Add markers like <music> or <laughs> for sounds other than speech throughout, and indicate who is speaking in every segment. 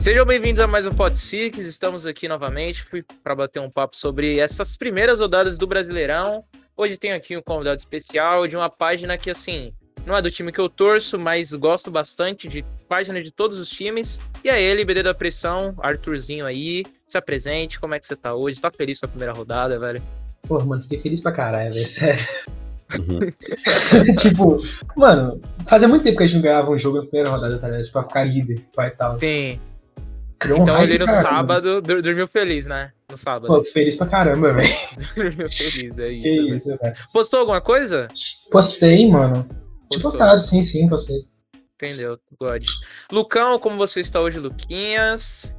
Speaker 1: Sejam bem-vindos a mais um Pod Six. Estamos aqui novamente para bater um papo sobre essas primeiras rodadas do Brasileirão. Hoje tenho aqui um convidado especial de uma página que, assim, não é do time que eu torço, mas gosto bastante de página de todos os times. E é ele, BD da Pressão, Arthurzinho aí. Se apresente, como é que você tá hoje? Tá feliz com a primeira rodada, velho?
Speaker 2: Pô, mano, fiquei feliz pra caralho, velho, sério. Uhum. <laughs> tipo, mano, fazia muito tempo que a gente não ganhava um jogo na primeira rodada, tá ligado? Tipo, pra ficar líder, vai tal.
Speaker 1: Sim. Criou então um ele no sábado dormiu feliz, né? No sábado.
Speaker 2: Pô, feliz pra caramba, velho. <laughs>
Speaker 1: dormiu feliz, é isso. Que isso, velho. Postou alguma coisa?
Speaker 2: Postei, mano. Tinha postado, sim, sim, postei.
Speaker 1: Entendeu, God. Lucão, como você está hoje, Luquinhas?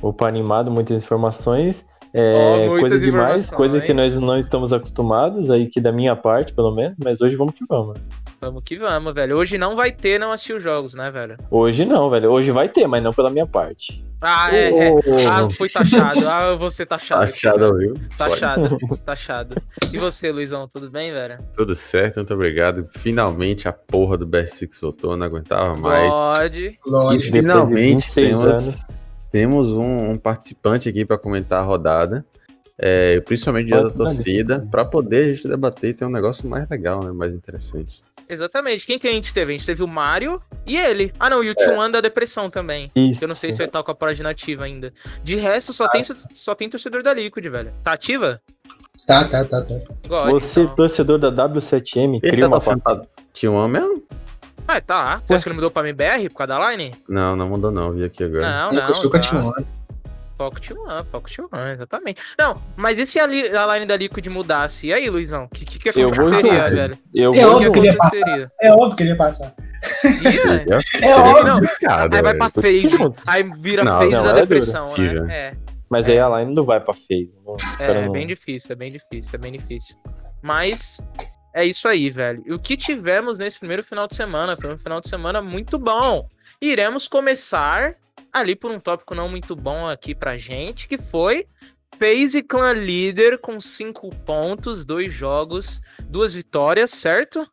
Speaker 3: Opa, animado, muitas informações. É, oh, coisa demais, coisa que nós não estamos acostumados, aí que da minha parte, pelo menos, mas hoje vamos que vamos.
Speaker 1: Vamos que vamos, velho. Hoje não vai ter não assistir os jogos, né, velho?
Speaker 3: Hoje não, velho. Hoje vai ter, mas não pela minha parte.
Speaker 1: Ah, é, é. Ah, foi taxado. Ah, você taxado.
Speaker 3: Taxado, viu?
Speaker 1: Taxado, <laughs> taxado. E você, Luizão, tudo bem, velho?
Speaker 4: Tudo certo, muito obrigado. Finalmente a porra do Best Six voltou, não aguentava mais.
Speaker 1: Pode.
Speaker 4: E finalmente temos... anos temos um, um participante aqui para comentar a rodada, é, principalmente dia da torcida, para poder a gente debater e ter um negócio mais legal, né, mais interessante.
Speaker 1: Exatamente. Quem que a gente teve? A gente teve o Mario e ele. Ah, não, e o é. da depressão também. Isso. Eu não sei se ele tá com a página ativa ainda. De resto, só, ah. tem, só tem torcedor da Liquid, velho. Tá ativa?
Speaker 2: Tá, tá, tá, tá.
Speaker 3: God, Você, então. torcedor da W7M,
Speaker 4: ele cria tá uma página. T1 mesmo?
Speaker 1: Ah, tá. Você acha que ele mudou pra MBR por causa da line?
Speaker 4: Não, não mudou não, vi aqui agora.
Speaker 1: Não, não. Foco tá. Foco T1, Foco T1, exatamente. Não, mas e se a, li, a line da Liquid mudasse? E aí, Luizão? O que, que, que aconteceria, velho?
Speaker 2: Eu é óbvio que ele ia passar. <laughs> É óbvio que ele ia passar.
Speaker 1: Yeah. é óbvio. Não. Aí vai pra phase. Aí vira não, phase não, da é depressão, né?
Speaker 3: É. Mas é. aí a line não vai pra phase. Não,
Speaker 1: é, é bem difícil, é bem difícil, é bem difícil. Mas é isso aí, velho. E o que tivemos nesse primeiro final de semana? Foi um final de semana muito bom. Iremos começar ali por um tópico não muito bom aqui pra gente, que foi FaZe Clan líder com cinco pontos, dois jogos, duas vitórias, certo?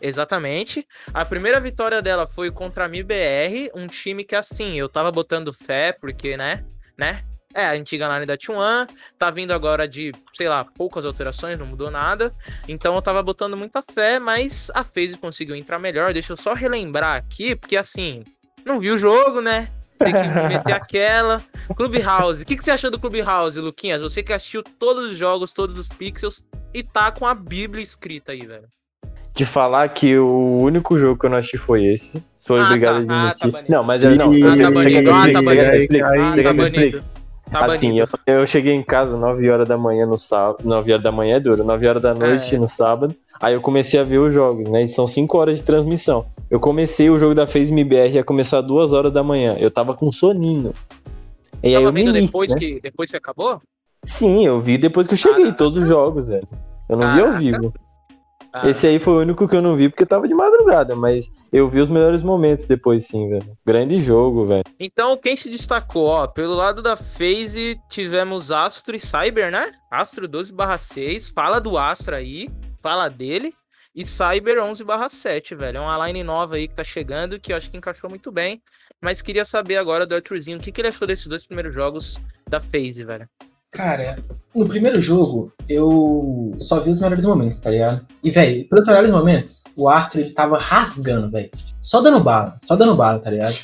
Speaker 1: Exatamente. A primeira vitória dela foi contra a MIBR, um time que assim, eu tava botando fé, porque, né? Né? É, a antiga line da T1, tá vindo agora de, sei lá, poucas alterações, não mudou nada. Então eu tava botando muita fé, mas a FaZe conseguiu entrar melhor. Deixa eu só relembrar aqui, porque assim, não vi o jogo, né? Tem que meter <laughs> aquela. Clubhouse. O que, que você achou do Clubhouse, Luquinhas? Você que assistiu todos os jogos, todos os pixels e tá com a Bíblia escrita aí, velho.
Speaker 3: De falar que o único jogo que eu não assisti foi esse. Sou ah, obrigado tá, a admitir. Ah, tá não, mas eu não. Ah, tá você quer que eu explique? Você quer que eu explique? Você quer que eu explique? Tá assim, eu, eu, cheguei em casa 9 horas da manhã no sábado. 9 horas da manhã é duro, 9 horas da noite é. no sábado. Aí eu comecei a ver os jogos, né? E são 5 horas de transmissão. Eu comecei o jogo da FaZe MBR a começar 2 horas da manhã. Eu tava com soninho.
Speaker 1: E tava aí eu vendo depois, né? que, depois que acabou?
Speaker 3: Sim, eu vi depois que eu cheguei, ah, todos os jogos, velho. Eu não ah, vi ao vivo. Ah. Esse aí foi o único que eu não vi porque tava de madrugada, mas eu vi os melhores momentos depois, sim, velho. Grande jogo, velho.
Speaker 1: Então, quem se destacou, ó, pelo lado da FaZe, tivemos Astro e Cyber, né? Astro 12/6, fala do Astro aí, fala dele. E Cyber 11/7, velho. É uma line nova aí que tá chegando que eu acho que encaixou muito bem. Mas queria saber agora do Arthurzinho, o que, que ele achou desses dois primeiros jogos da FaZe, velho?
Speaker 2: Cara, no primeiro jogo, eu só vi os melhores momentos, tá ligado? E, velho, pelos melhores momentos, o Astro ele tava rasgando, velho. Só dando bala, só dando bala, tá ligado?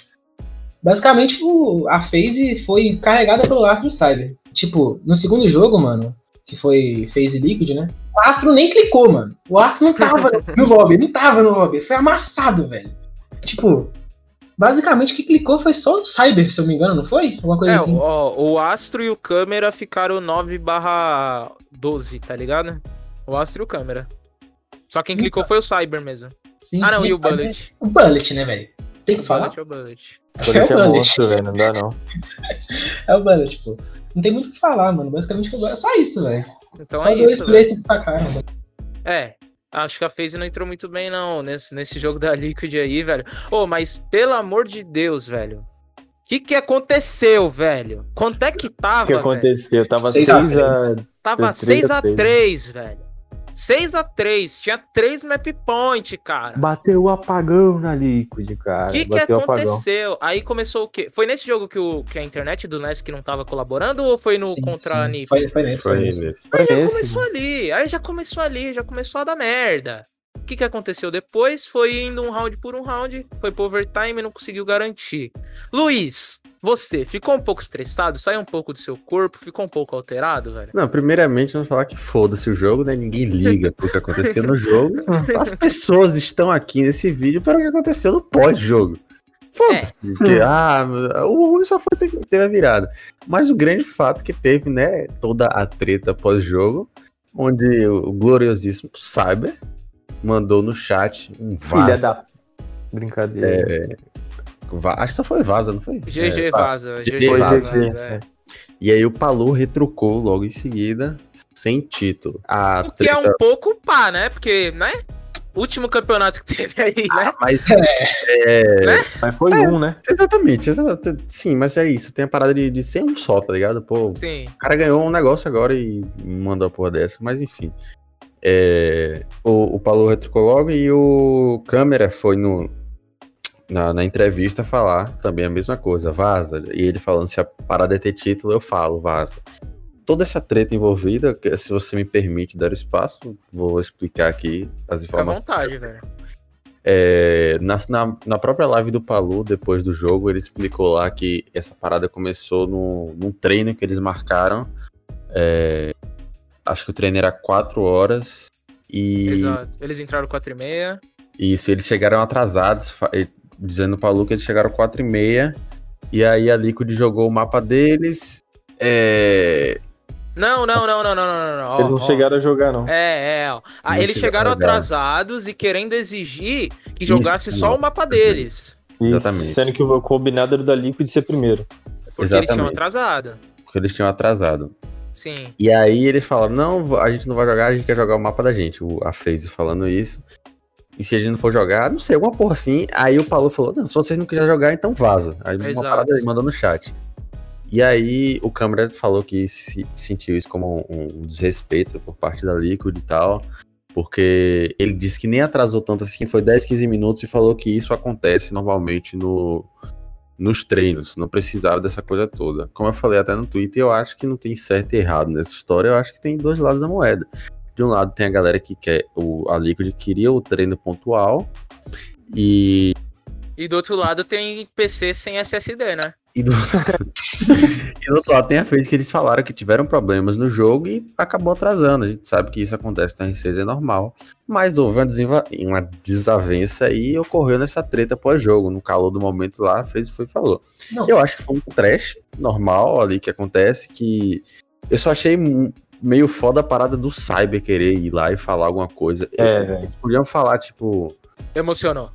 Speaker 2: Basicamente, o, a phase foi carregada pelo Astro Cyber. Tipo, no segundo jogo, mano, que foi phase Liquid, né? O Astro nem clicou, mano. O Astro não tava <laughs> no lobby, não tava no lobby. Foi amassado, velho. Tipo, Basicamente, o que clicou foi só o Cyber, se eu me engano, não foi? Alguma coisa
Speaker 1: é,
Speaker 2: assim.
Speaker 1: O, o Astro e o câmera ficaram 9 barra 12, tá ligado? O Astro e o câmera. Só quem clicou então. foi o Cyber mesmo. Sim, ah, não, sim, e o Bullet.
Speaker 2: O Bullet, né, velho? Tem que falar.
Speaker 1: O Bullet é o Bullet.
Speaker 3: O Bullet é, é monstro, velho, não dá não. <laughs>
Speaker 2: é o Bullet, pô. Não tem muito o que falar, mano. Basicamente foi só isso, velho. Então só é dois isso, plays se destacaram, velho.
Speaker 1: É, Acho que a FaZe não entrou muito bem, não, nesse, nesse jogo da Liquid aí, velho. Ô, oh, mas pelo amor de Deus, velho. O que que aconteceu, velho? Quanto é que tava, O
Speaker 3: que aconteceu? Velho? Tava 6 a...
Speaker 1: Tava 6 a 3, velho. 6 a 3 Tinha 3 map point, cara.
Speaker 3: Bateu o apagão na Liquid, cara.
Speaker 1: O que, que aconteceu? Aí começou o quê? Foi nesse jogo que, o, que a internet do NES que não tava colaborando ou foi no sim, contra sim. a NiP?
Speaker 2: Foi, foi nesse. Foi,
Speaker 1: foi nesse. Aí já começou ali. Aí já começou ali, já começou a dar merda. O que, que aconteceu depois? Foi indo um round por um round, foi pro overtime e não conseguiu garantir. Luiz, você ficou um pouco estressado? Saiu um pouco do seu corpo? Ficou um pouco alterado, velho?
Speaker 4: Não, primeiramente, vamos falar que foda-se o jogo, né? Ninguém liga pro que aconteceu no jogo. <laughs> As pessoas estão aqui nesse vídeo para o que aconteceu no pós-jogo. Foda-se. É. Ah, o ruim só foi ter que ter a virada. Mas o grande fato que teve, né? Toda a treta pós-jogo, onde o gloriosíssimo Cyber mandou no chat
Speaker 3: um vaza. Filha da brincadeira.
Speaker 4: É, acho que só foi vaza, não foi?
Speaker 1: GG é, vaza.
Speaker 4: GG vaza. É. E aí o Palu retrucou logo em seguida, sem título.
Speaker 1: A o que treta... é um pouco pá, né? Porque, né? Último campeonato que teve aí, né? Ah,
Speaker 4: mas, é...
Speaker 3: Né? mas foi é, um, né?
Speaker 4: Exatamente, exatamente, sim, mas é isso. Tem a parada de, de ser um só, tá ligado? Pô, sim. o cara ganhou um negócio agora e mandou a porra dessa, mas enfim. É, o, o Paulo retrucou logo e o câmera foi no, na, na, entrevista falar também a mesma coisa, vaza. E ele falando, se a parada é ter título, eu falo, vaza. Toda essa treta envolvida, se você me permite dar espaço, vou explicar aqui as informações.
Speaker 1: Fica à vontade, velho.
Speaker 4: É, na, na, na, própria live do Palu, depois do jogo, ele explicou lá que essa parada começou no, num treino que eles marcaram é, acho que o treino era 4 horas e.
Speaker 1: Exato. Eles entraram 4 e meia.
Speaker 4: Isso, eles chegaram atrasados, dizendo para Lu que eles chegaram 4 e meia. E aí a Liquid jogou o mapa deles. É...
Speaker 1: Não, não, não, não, não, não,
Speaker 3: não. Eles não ó, chegaram ó. a jogar, não.
Speaker 1: É, é. Ah, eles chegaram atrasados e querendo exigir que jogasse Isso, só o mapa deles.
Speaker 3: Isso, Exatamente. Sendo que o combinado era da Liquid ser primeiro.
Speaker 1: Porque Exatamente. eles tinham atrasado.
Speaker 4: Porque eles tinham atrasado.
Speaker 1: Sim.
Speaker 4: E aí eles falaram: não, a gente não vai jogar, a gente quer jogar o mapa da gente. O, a FaZe falando isso. E se a gente não for jogar, não sei, alguma porra assim. Aí o Paulo falou: não, se vocês não quiserem jogar, então vaza. Aí Exato. uma parada ele mandou no chat. E aí o câmera falou que se, sentiu isso como um, um desrespeito por parte da Liquid e tal. Porque ele disse que nem atrasou tanto assim, foi 10, 15 minutos e falou que isso acontece normalmente no, nos treinos, não precisava dessa coisa toda. Como eu falei até no Twitter, eu acho que não tem certo e errado nessa história, eu acho que tem dois lados da moeda. De um lado tem a galera que quer, o, a Liquid queria o treino pontual, e...
Speaker 1: E do outro lado tem PC sem SSD, né?
Speaker 4: E do... <laughs> e do outro lado tem a vez que eles falaram que tiveram problemas no jogo e acabou atrasando. A gente sabe que isso acontece na R6, é normal. Mas houve uma, desenva... uma desavença e ocorreu nessa treta pós-jogo. No calor do momento lá, fez foi e falou. Não. Eu acho que foi um trash normal ali que acontece, que eu só achei meio foda a parada do Cyber querer ir lá e falar alguma coisa.
Speaker 3: É, velho.
Speaker 4: Podiam falar, tipo...
Speaker 1: Emocionou.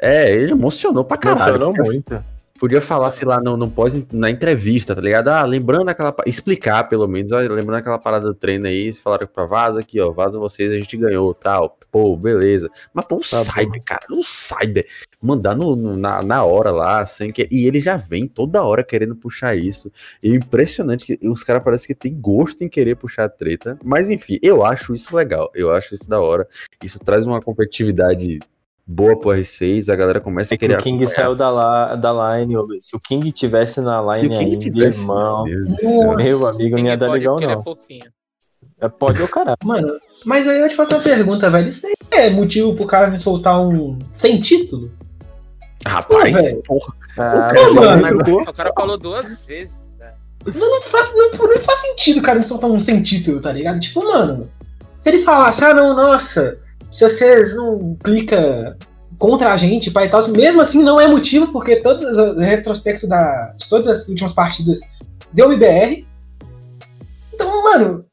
Speaker 4: É, ele emocionou pra caralho.
Speaker 3: Emocionou muito.
Speaker 4: Podia falar, sei lá, no, no pós, na entrevista, tá ligado? Ah, lembrando aquela. Explicar, pelo menos, olha, lembrando aquela parada do treino aí, falaram pra vaza aqui, ó, vaza vocês, a gente ganhou, tal. Pô, beleza. Mas, pô, o tá Cyber, cara, o Cyber, mandar no, no, na, na hora lá, sem que. E ele já vem toda hora querendo puxar isso. E impressionante que os caras parecem que tem gosto em querer puxar a treta. Mas, enfim, eu acho isso legal. Eu acho isso da hora. Isso traz uma competitividade boa pro R6, a galera começa
Speaker 3: é a querer. Que o King acompanhar. saiu da, da line, se o King tivesse na line aí, tivesse, irmão, meu, meu amigo, não ia dar legal, não. É, é pode ou caralho.
Speaker 2: Mano, mas aí eu te faço uma pergunta, velho. Isso é motivo pro cara me soltar um sem título?
Speaker 4: Rapaz, Pô, porra.
Speaker 1: Ah, o, cara, mano, o cara falou duas vezes, velho.
Speaker 2: Não, não, faz, não, não faz sentido o cara me soltar um sem título, tá ligado? Tipo, mano, se ele falasse, ah, não, nossa, se vocês não clica contra a gente, pai e tal, mesmo assim não é motivo, porque todo o retrospecto da, de todas as últimas partidas deu IBR. Então, mano,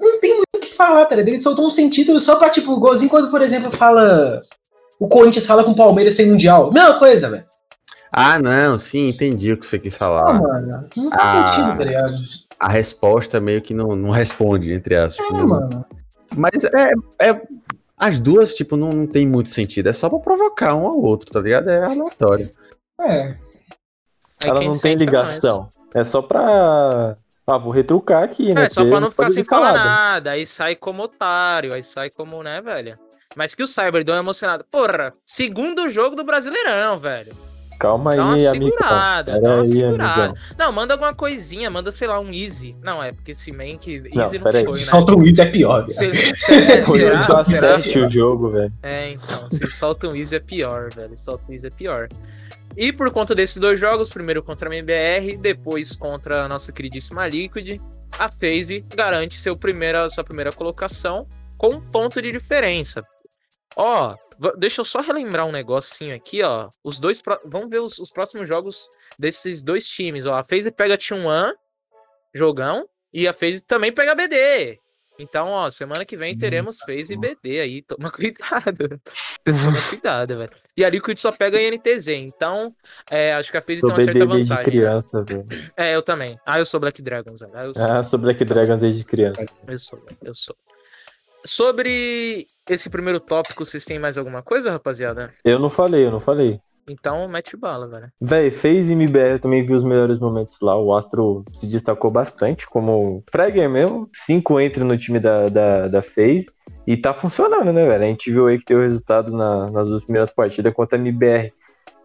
Speaker 2: não tem muito o que falar, tá ligado? Ele soltou um sem título só pra, tipo, golzinho quando, por exemplo, fala. O Corinthians fala com o Palmeiras sem Mundial. Mesma coisa, velho.
Speaker 4: Ah, não, sim, entendi o que você quis falar.
Speaker 2: Não, mano, não faz a, sentido, tá ligado?
Speaker 4: A resposta meio que não, não responde, entre aspas.
Speaker 2: É, mano.
Speaker 4: Mas é, é as duas, tipo, não, não tem muito sentido. É só pra provocar um ao outro, tá ligado? É aleatório.
Speaker 2: É.
Speaker 3: Ela não tem ligação. É só pra Ah, vou retrucar aqui, né?
Speaker 1: É, só pra não ficar sem falar nada. Aí sai como otário, aí sai como, né, velho? Mas que o Cyber deu uma emocionada. Porra, segundo jogo do Brasileirão, velho.
Speaker 3: Calma
Speaker 1: dá
Speaker 3: aí,
Speaker 1: uma segurada,
Speaker 3: amigão.
Speaker 1: dá uma
Speaker 3: aí,
Speaker 1: segurada.
Speaker 3: amigão.
Speaker 1: Não, manda alguma coisinha, manda, sei lá, um easy. Não, é porque se bem que
Speaker 3: Não,
Speaker 1: easy não,
Speaker 3: aí.
Speaker 1: foi, né?
Speaker 2: Solta um Easy é pior, viado.
Speaker 1: Se- <laughs> se-
Speaker 3: Foi
Speaker 1: será?
Speaker 3: 8 a
Speaker 1: Será?
Speaker 3: 7 o jogo, velho.
Speaker 1: É, então, se solta um easy é pior, velho. Solta um easy é pior. E por conta desses dois jogos, primeiro contra a MBR, depois contra a nossa queridíssima Liquid, a FaZe garante seu primeira, sua primeira colocação com um ponto de diferença. Ó, v- deixa eu só relembrar um negocinho aqui, ó. Os dois. pró- Vamos ver os, os próximos jogos desses dois times, ó. A FaZe pega T1, jogão, e a FaZe também pega BD. Então, ó, semana que vem teremos FaZe e BD aí. Toma <laughs> cuidado. Toma cuidado, velho. E a Liquid só pega INTZ. Então, é, acho que a FaZe tem uma certa
Speaker 3: BD desde
Speaker 1: vantagem.
Speaker 3: criança, velho.
Speaker 1: É, eu também. Ah, eu sou Black Dragons, velho. Ah, eu sou.
Speaker 3: Ah, sou Black Dragon desde criança.
Speaker 1: Eu sou, eu sou. Sobre esse primeiro tópico, vocês têm mais alguma coisa, rapaziada?
Speaker 3: Eu não falei, eu não falei.
Speaker 1: Então, mete bala, velho.
Speaker 3: Véi, fez MBR, eu também vi os melhores momentos lá. O Astro se destacou bastante como Fragger mesmo. Cinco entra no time da, da, da FaZe. E tá funcionando, né, velho? A gente viu aí que deu resultado na- nas duas primeiras partidas contra a MBR.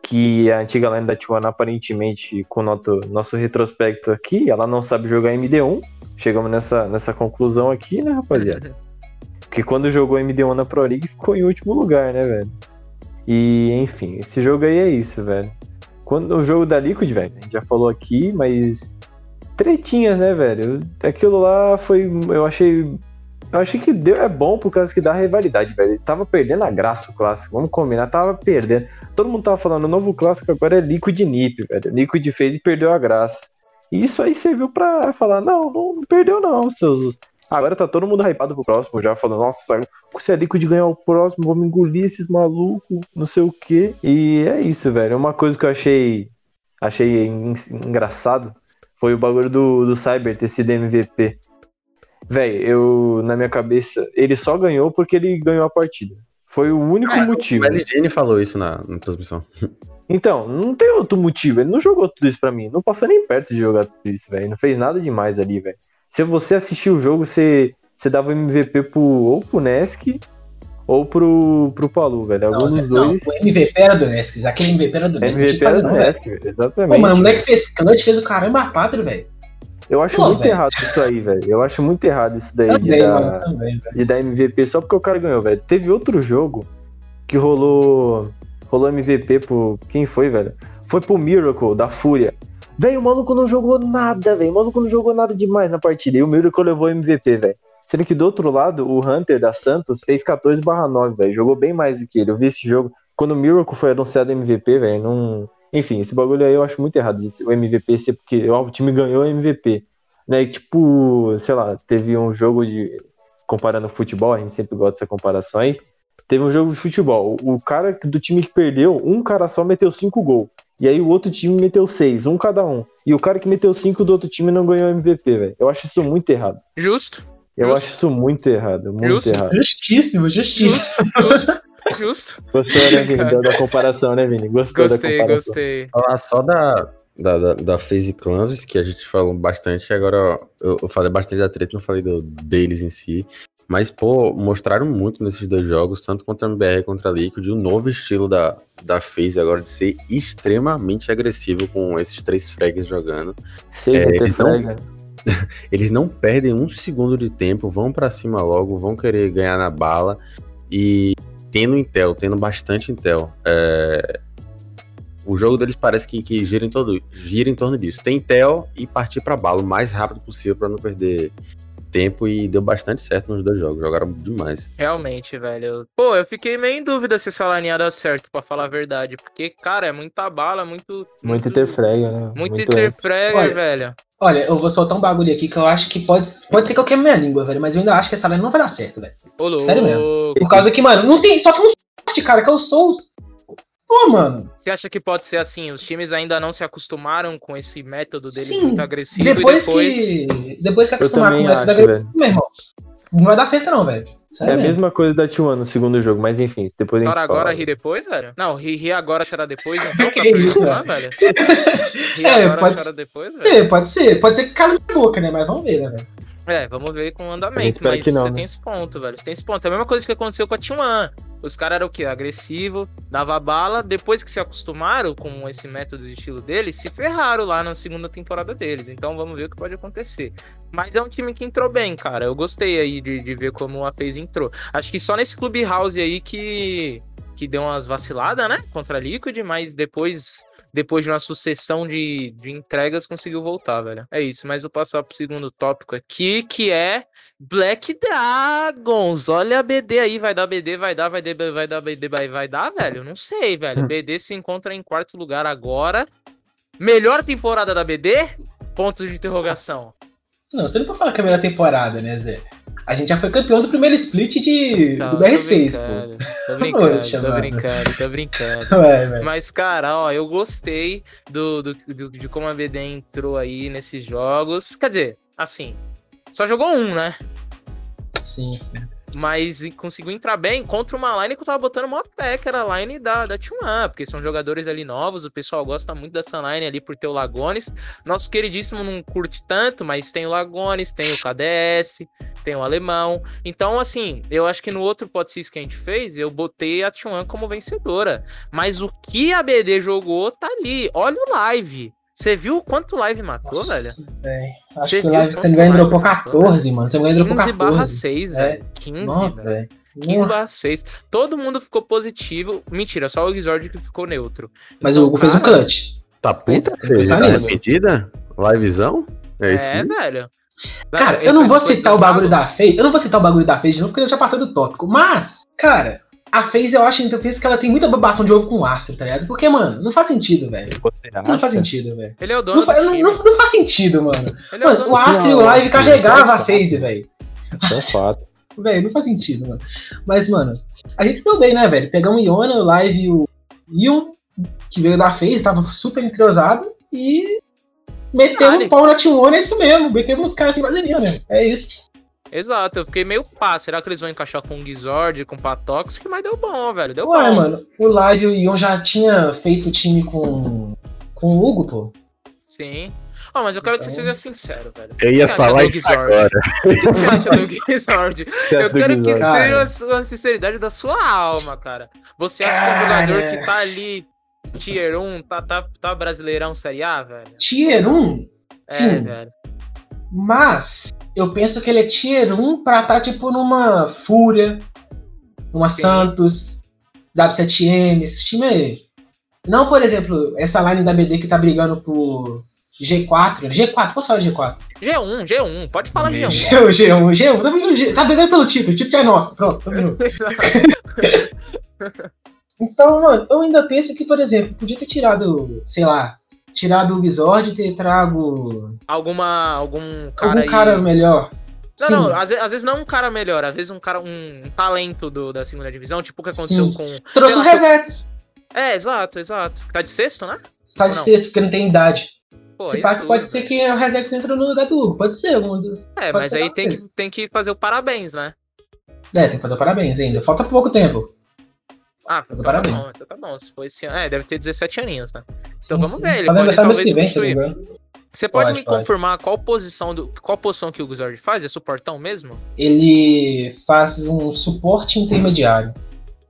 Speaker 3: Que a antiga line da T1, aparentemente, com o nosso, nosso retrospecto aqui, ela não sabe jogar MD1. Chegamos nessa, nessa conclusão aqui, né, rapaziada? <laughs> Porque quando jogou MD1 na Pro League, ficou em último lugar, né, velho? E, enfim, esse jogo aí é isso, velho. Quando o jogo da Liquid, velho, a gente já falou aqui, mas. Tretinhas, né, velho? Aquilo lá foi. Eu achei. Eu achei que deu, é bom por causa que dá rivalidade, velho. Ele tava perdendo a graça o clássico. Vamos combinar, tava perdendo. Todo mundo tava falando, o novo clássico agora é Liquid Nip, velho. Liquid fez e perdeu a graça. E isso aí serviu pra falar, não, não, não perdeu não, seus. Agora tá todo mundo hypado pro próximo, já falando, nossa, se a Liquid ganhar o próximo, vamos engolir esses malucos, não sei o quê. E é isso, velho. Uma coisa que eu achei achei en- engraçado foi o bagulho do, do Cyber ter sido MVP. Velho, eu, na minha cabeça, ele só ganhou porque ele ganhou a partida. Foi o único
Speaker 4: Ah,
Speaker 3: motivo.
Speaker 4: O LGN falou isso na, na transmissão. <laughs>
Speaker 3: Então, não tem outro motivo. Ele não jogou tudo isso pra mim. Não passou nem perto de jogar tudo isso, velho. Não fez nada demais ali, velho. Se você assistir o jogo, você, você dava o MVP pro, ou pro Nesk ou pro, pro Palu, velho. Algum
Speaker 2: Não,
Speaker 3: dos
Speaker 2: não,
Speaker 3: dois.
Speaker 2: o MVP era do Nesques. Aquele MVP era do Nesques.
Speaker 3: MVP era do Nesk. Exatamente.
Speaker 2: Pô, mano, o moleque fez clutch, fez o caramba a quatro, velho.
Speaker 3: Eu acho
Speaker 2: Pô,
Speaker 3: muito
Speaker 2: velho.
Speaker 3: errado isso aí, velho. Eu acho muito errado isso daí de
Speaker 2: Também,
Speaker 3: dar,
Speaker 2: mano, também,
Speaker 3: de dar MVP só porque o cara ganhou, velho. Teve outro jogo que rolou rolou MVP pro quem foi, velho? Foi pro Miracle da Fúria. Velho, o maluco não jogou nada, velho. O maluco não jogou nada demais na partida. E o Miracle levou MVP, velho. Sendo que do outro lado, o Hunter da Santos fez 14/9, velho. Jogou bem mais do que ele. Eu vi esse jogo. Quando o Miracle foi anunciado MVP, velho, não. Enfim, esse bagulho aí eu acho muito errado. O MVP ser porque o time ganhou o MVP. Né? E, tipo, sei lá, teve um jogo de. Comparando futebol, a gente sempre gosta dessa comparação aí. Teve um jogo de futebol. O cara do time que perdeu, um cara só meteu cinco gols. E aí o outro time meteu seis, um cada um. E o cara que meteu cinco do outro time não ganhou MVP, velho. Eu acho isso muito errado.
Speaker 1: Justo,
Speaker 3: Eu
Speaker 1: Justo.
Speaker 3: acho isso muito errado, muito
Speaker 1: Justo.
Speaker 3: errado.
Speaker 2: Justíssimo, justíssimo.
Speaker 1: justo, justo, justo. <laughs>
Speaker 3: Gostou, né, Vini? Da, da comparação, né, Vini? Gostou
Speaker 1: Gostei,
Speaker 3: da comparação.
Speaker 1: gostei.
Speaker 4: Falar só da, da, da, da FaZe Clans, que a gente falou bastante, agora eu, eu falei bastante da treta, não falei do, deles em si. Mas, pô, mostraram muito nesses dois jogos, tanto contra a MBR contra a Liquid, o novo estilo da, da FaZe agora de ser extremamente agressivo com esses três frags jogando.
Speaker 3: Seis
Speaker 4: É, eles não-
Speaker 3: frag. <laughs>
Speaker 4: Eles não perdem um segundo de tempo, vão pra cima logo, vão querer ganhar na bala. E tendo Intel, tendo bastante Intel. é, O jogo deles parece que, que gira, em todo, gira em torno disso. Tem Intel e partir pra bala o mais rápido possível pra não perder tempo. E deu bastante certo nos dois jogos. Jogaram demais.
Speaker 1: Realmente, velho. Pô, eu fiquei meio em dúvida se essa linha dá certo, pra falar a verdade. Porque, cara, é muita bala, muito.
Speaker 3: Muito ET frag, né?
Speaker 1: Muito interfrega,
Speaker 2: Olha,
Speaker 1: velho.
Speaker 2: Olha, eu vou soltar um bagulho aqui que eu acho que pode, pode ser que eu queime minha língua, velho. Mas eu ainda acho que essa linha não vai dar certo, velho. Sério mesmo. Por causa que, mano, não tem. Só tem um sorte, cara, que é o Souls. Pô, mano.
Speaker 1: Você acha que pode ser assim? Os times ainda não se acostumaram com esse método deles
Speaker 2: Sim,
Speaker 1: muito agressivo
Speaker 2: Depois,
Speaker 1: e depois.
Speaker 2: que. Depois que acostumar com o método
Speaker 3: acho,
Speaker 2: agressivo, meu irmão. Não vai dar certo, não, velho.
Speaker 3: Sério é a mesma coisa da T1 no segundo jogo, mas enfim, depois a
Speaker 1: gente agora ri depois, velho? Não, ri, ri agora, chorar depois, então, <laughs> que pra isso,
Speaker 2: lá, velho? Ri <laughs> é, agora, pode chorar depois, velho? É, pode ser. Pode ser que cala a boca, né? Mas vamos ver, né, velho?
Speaker 1: É, vamos ver com o andamento, mas não, você né? tem esse ponto, velho. Você tem esse ponto. É a mesma coisa que aconteceu com a T1. Os caras eram o quê? Agressivo, dava bala. Depois que se acostumaram com esse método de estilo deles, se ferraram lá na segunda temporada deles. Então vamos ver o que pode acontecer. Mas é um time que entrou bem, cara. Eu gostei aí de, de ver como a FaZe entrou. Acho que só nesse Clubhouse aí que, que deu umas vaciladas, né? Contra a Liquid, mas depois depois de uma sucessão de, de entregas, conseguiu voltar, velho. É isso, mas vou passar pro segundo tópico aqui, que é Black Dragons. Olha a BD aí, vai dar BD, vai dar, vai dar, vai dar, BD, vai, vai dar, velho? Não sei, velho. Hum. BD se encontra em quarto lugar agora. Melhor temporada da BD? Ponto de interrogação.
Speaker 2: Não, você não pode falar que é a melhor temporada, né, Zé? A gente já foi campeão do primeiro split de, não, do BR6, pô.
Speaker 1: Tô <laughs> brincando, Poxa, tô brincando, tô brincando. <laughs> Ué, Mas, cara, ó, eu gostei do, do, do, de como a BD entrou aí nesses jogos. Quer dizer, assim, só jogou um, né?
Speaker 2: Sim, sim
Speaker 1: mas conseguiu entrar bem contra uma line que eu tava botando uma fé, que era a line da, da T1, porque são jogadores ali novos, o pessoal gosta muito dessa line ali por ter o Lagones. Nosso queridíssimo não curte tanto, mas tem o Lagones, tem o KDS, tem o Alemão. Então, assim, eu acho que no outro podsis que a gente fez, eu botei a T1 como vencedora. Mas o que a BD jogou tá ali. Olha o live. Você viu quanto live matou, Nossa, velho?
Speaker 2: Acho Cê que o live também dropou 14, mano. Você ganhou dropou 14. 15
Speaker 1: barra 6, é. velho. 15, Nossa, velho. 15 barra 6. Todo mundo ficou positivo. Mentira, só o Exord que ficou neutro.
Speaker 2: Mas então, o Hugo fez um clutch.
Speaker 4: Tá puta? Fez tá medida? Livezão?
Speaker 1: É isso. É, velho.
Speaker 2: Cara, eu não vou citar o bagulho da FaZe. Eu não vou citar o bagulho da FaZe de novo, porque já passou do tópico. Mas, cara, a FaZe, eu acho, então, que ela tem muita babação de ovo com o Astro, tá ligado? Porque, mano, não faz sentido, velho. Não faz sentido, velho.
Speaker 1: Ele é o dono
Speaker 2: não, não, não, não, faz sentido, mano. Ele mano, é o, o Astro e o Live carregava a FaZe, velho.
Speaker 3: Isso é fato. <laughs>
Speaker 2: Velho, não faz sentido, mano. Mas, mano, a gente deu bem, né, velho? Pegamos o Iona, o Live e o Ion, que veio da FaZe, tava super entrosado, e metemos um pau na T1, é isso mesmo. Metemos os caras assim, vaselina mesmo. É isso.
Speaker 1: Exato, eu fiquei meio pá. Será que eles vão encaixar com o Gizord, com o Patoxic? Mas deu bom, velho. Deu
Speaker 2: Ué,
Speaker 1: bom.
Speaker 2: mano, o Live e o Ion já tinha feito time com, com o Hugo, pô.
Speaker 1: Sim. Oh, mas eu quero então... que você então- seja sincero, velho.
Speaker 4: Eu ia falar isso agora.
Speaker 1: O <laughs> que você acha do Gizord? <laughs> Eu quero que seja a sinceridade da sua alma, cara. Você acha que é um jogador que tá ali, Tier 1, tá, tá, tá brasileirão Série A, velho?
Speaker 2: Tier 1? É, Sim. velho. Mas eu penso que ele é tier 1 pra estar, tá, tipo, numa Fúria, numa Sim. Santos, W7M, esse time aí. Não, por exemplo, essa line da BD que tá brigando por G4. G4, posso falar G4?
Speaker 1: G1, G1, pode falar G1.
Speaker 2: G1, G1, G1, tá brigando, tá brigando pelo título, o título é nosso, pronto, <laughs> <laughs> Então, mano, eu ainda penso que, por exemplo, podia ter tirado, sei lá, tirado o Exord e ter trago.
Speaker 1: Alguma. Algum cara.
Speaker 2: Algum cara melhor.
Speaker 1: Não, Sim. não, às vezes, às vezes, não um cara melhor, às vezes um cara, um, talento do, da segunda divisão, tipo o que aconteceu Sim. com.
Speaker 2: Trouxe o um reset.
Speaker 1: É, exato, exato. Tá de sexto, né?
Speaker 2: Tá de sexto, porque não tem idade. Pô, Se pá, que pode ser que o reset entra no lugar do Hugo, pode ser algum dos.
Speaker 1: É, mas aí tem que, tem que fazer o parabéns, né?
Speaker 2: É, tem que fazer o parabéns ainda. Falta pouco tempo.
Speaker 1: Ah, então parabéns. Tá bom, então tá bom. Se for esse ano. É, deve ter 17 aninhos, né? Então sim, vamos sim. ver. Ele pode talvez vem, construir. Você pode, pode me pode. confirmar qual posição do, qual posição que o Guzord faz? É suportão mesmo?
Speaker 2: Ele faz um suporte intermediário.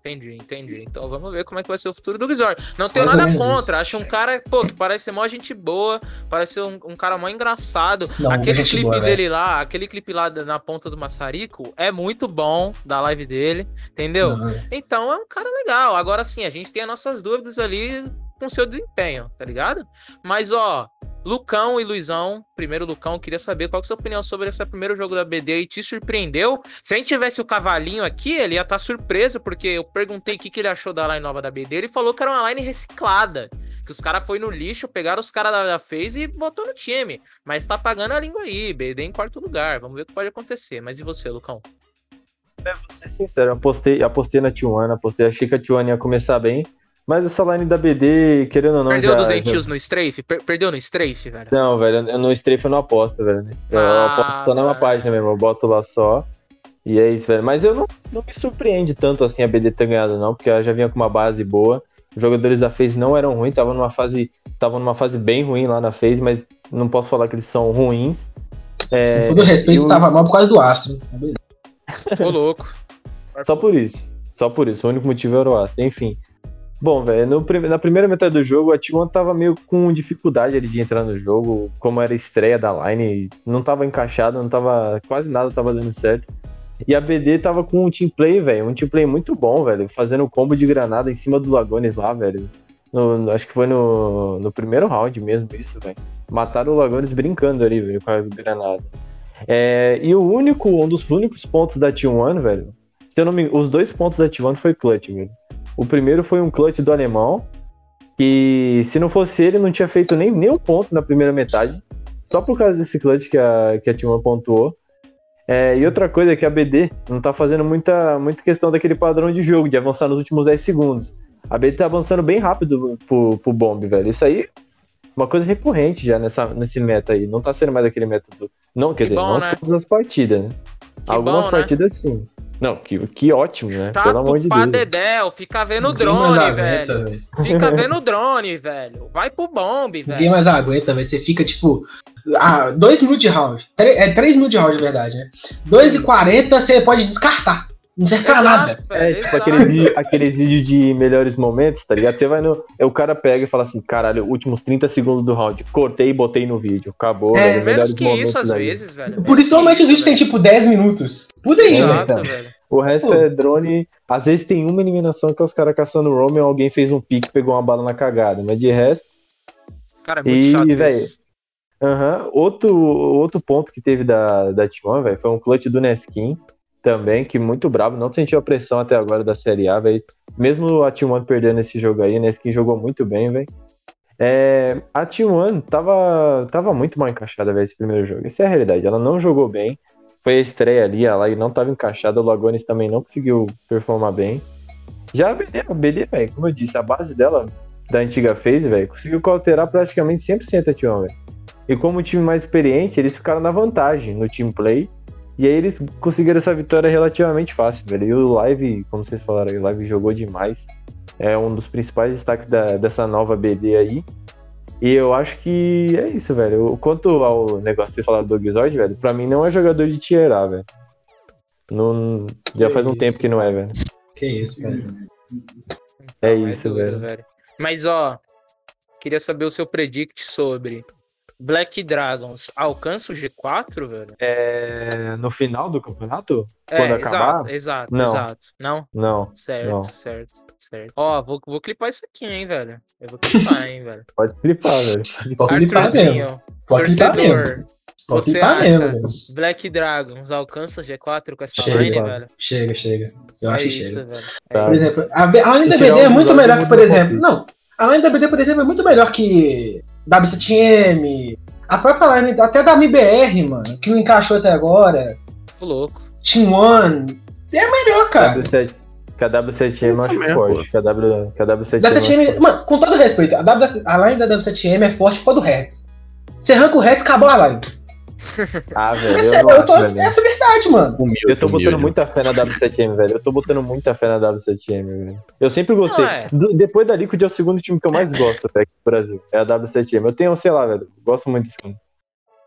Speaker 1: Entendi, entendi. Então vamos ver como é que vai ser o futuro do Gizor. Não tenho Mais nada contra. Acho um cara, pô, que parece ser mó gente boa, parece ser um, um cara mó engraçado. Não, aquele clipe boa, dele lá, aquele clipe lá na ponta do maçarico é muito bom da live dele, entendeu? Não. Então é um cara legal. Agora sim, a gente tem as nossas dúvidas ali com seu desempenho, tá ligado? Mas ó, Lucão e Luizão, primeiro Lucão, queria saber qual é a sua opinião sobre esse primeiro jogo da BD e te surpreendeu? Se a gente tivesse o cavalinho aqui, ele ia estar tá surpreso, porque eu perguntei o que, que ele achou da line nova da BD, ele falou que era uma line reciclada. Que os caras foi no lixo, pegaram os caras da, da FaZe e botou no time. Mas tá pagando a língua aí, BD em quarto lugar. Vamos ver o que pode acontecer. Mas e você, Lucão?
Speaker 3: É, vou ser sincero, apostei, apostei na T1, apostei, achei que a T1 ia começar bem. Mas essa line da BD, querendo ou não.
Speaker 1: Perdeu já, 200 já... no strafe? Per perdeu no strafe, velho?
Speaker 3: Não, velho, no strafe eu não aposto, velho. Eu ah, aposto só numa página mesmo, eu boto lá só. E é isso, velho. Mas eu não, não me surpreende tanto assim a BD ter ganhado, não, porque ela já vinha com uma base boa. Os jogadores da FaZe não eram ruins, estavam numa fase. Estavam numa fase bem ruim lá na FaZe, mas não posso falar que eles são ruins.
Speaker 2: É, com todo respeito, estava mal por causa do Astro.
Speaker 1: Ô, louco.
Speaker 3: Só por isso. Só por isso. O único motivo era o Astro. Enfim. Bom, velho, na primeira metade do jogo, a T1 tava meio com dificuldade ali de entrar no jogo, como era estreia da line, não tava encaixado, não tava. quase nada tava dando certo. E a BD tava com um team play, velho, um team play muito bom, velho, fazendo combo de granada em cima do Lagones lá, velho. No, acho que foi no, no primeiro round mesmo, isso, velho. Mataram o Lagones brincando ali, velho, com a granada. É, e o único, um dos únicos pontos da T1, velho, se eu não me os dois pontos da T1 foi clutch, velho. O primeiro foi um clutch do alemão, que se não fosse ele, não tinha feito nem, nem um ponto na primeira metade. Só por causa desse clutch que a, que a T1 pontuou. É, e outra coisa é que a BD não tá fazendo muita, muita questão daquele padrão de jogo, de avançar nos últimos 10 segundos. A BD tá avançando bem rápido pro, pro bomb, velho. Isso aí uma coisa recorrente já nessa, nesse meta aí. Não tá sendo mais aquele método. Não, quer que dizer, bom, não né? todas as partidas, né? Que Algumas bom, né? partidas né? sim. Não, que, que ótimo, né?
Speaker 1: Tá Pelo amor de Deus. Dedéu, fica vendo o drone, aguenta, velho. velho. Fica <laughs> vendo o drone, velho. Vai pro bombe, velho.
Speaker 2: Ninguém mais aguenta, velho. Você fica, tipo, ah, dois minutos de round. é três minutos de round, de verdade, né? Dois e quarenta você pode descartar. Não serve pra nada.
Speaker 3: É, tipo aqueles, aqueles vídeos de melhores momentos, tá ligado? Você vai no. O cara pega e fala assim, caralho, últimos 30 segundos do round. Cortei e botei no vídeo. Acabou,
Speaker 1: é, velho. Menos que isso, às vezes, velho.
Speaker 2: Por isso, normalmente os vídeos têm tipo 10 minutos. Por aí,
Speaker 3: Exato, então. velho. O resto Pô. é drone. Às vezes tem uma eliminação que é os caras caçando o Roman, alguém fez um pique pegou uma bala na cagada. Mas de resto.
Speaker 1: Cara, é muito e, chato véio, isso.
Speaker 3: Uhum. Outro, outro ponto que teve da, da T1, velho, foi um clutch do Neskin também, que muito bravo, não sentiu a pressão até agora da Série A, velho. Mesmo a T1 perdendo esse jogo aí, né? Skin jogou muito bem, velho. É, a T1 tava, tava muito mal encaixada, velho, esse primeiro jogo. Essa é a realidade. Ela não jogou bem. Foi a estreia ali, ela não tava encaixada. O Lagones também não conseguiu performar bem. Já a BD, a BD, velho, como eu disse, a base dela, da antiga phase, velho, conseguiu alterar praticamente 100% a T1, velho. E como time mais experiente, eles ficaram na vantagem no team play e aí eles conseguiram essa vitória relativamente fácil, velho. E o Live, como vocês falaram, o Live jogou demais. É um dos principais destaques da, dessa nova BD aí. E eu acho que é isso, velho. Quanto ao negócio que vocês falaram do Exord, velho, pra mim não é jogador de tier A, velho. Não, já que faz um isso? tempo que não é, velho.
Speaker 2: Que isso, cara.
Speaker 3: É isso, é velho. velho.
Speaker 1: Mas, ó, queria saber o seu predict sobre Black Dragons alcança o G4, velho?
Speaker 3: É. No final do campeonato?
Speaker 1: É, Quando acabar? Exato, não. exato. Não?
Speaker 3: Não.
Speaker 1: Certo,
Speaker 3: não.
Speaker 1: certo, certo. Ó, vou, vou clipar isso aqui, hein, velho. Eu vou clipar, hein, velho. <laughs>
Speaker 3: Pode clipar, velho.
Speaker 2: Pode clipar mesmo. Pode clipar mesmo.
Speaker 1: Pode você acha mesmo, Black Dragons alcança G4 com essa chega, line, velho?
Speaker 2: Chega, chega. Eu é acho isso, que chega. Velho. É por exemplo, a, a line BD é muito melhor que, por exemplo. Não, a line da BD, por exemplo, é muito melhor que W7M, a própria line até da MBR, mano, que não encaixou até agora.
Speaker 1: Tô louco.
Speaker 2: Team One. É melhor, cara.
Speaker 3: W7, que a W7M eu acho forte. Que a, w, que a W7M.
Speaker 2: W7M, mano, com todo respeito, a, w, a line da W7M é forte por do Rex. Você arranca o Rex, acabou a line. <laughs>
Speaker 3: Ah, velho.
Speaker 2: Essa, eu eu tô, acho, essa é verdade, mano.
Speaker 3: Humilde, eu tô botando humilde. muita fé na W7M, velho. Eu tô botando muita fé na W7M, velho. Eu sempre gostei. É. Do, depois da Liquid é o segundo time que eu mais gosto até aqui no Brasil. É a W7M. Eu tenho, sei lá, velho. Gosto muito disso.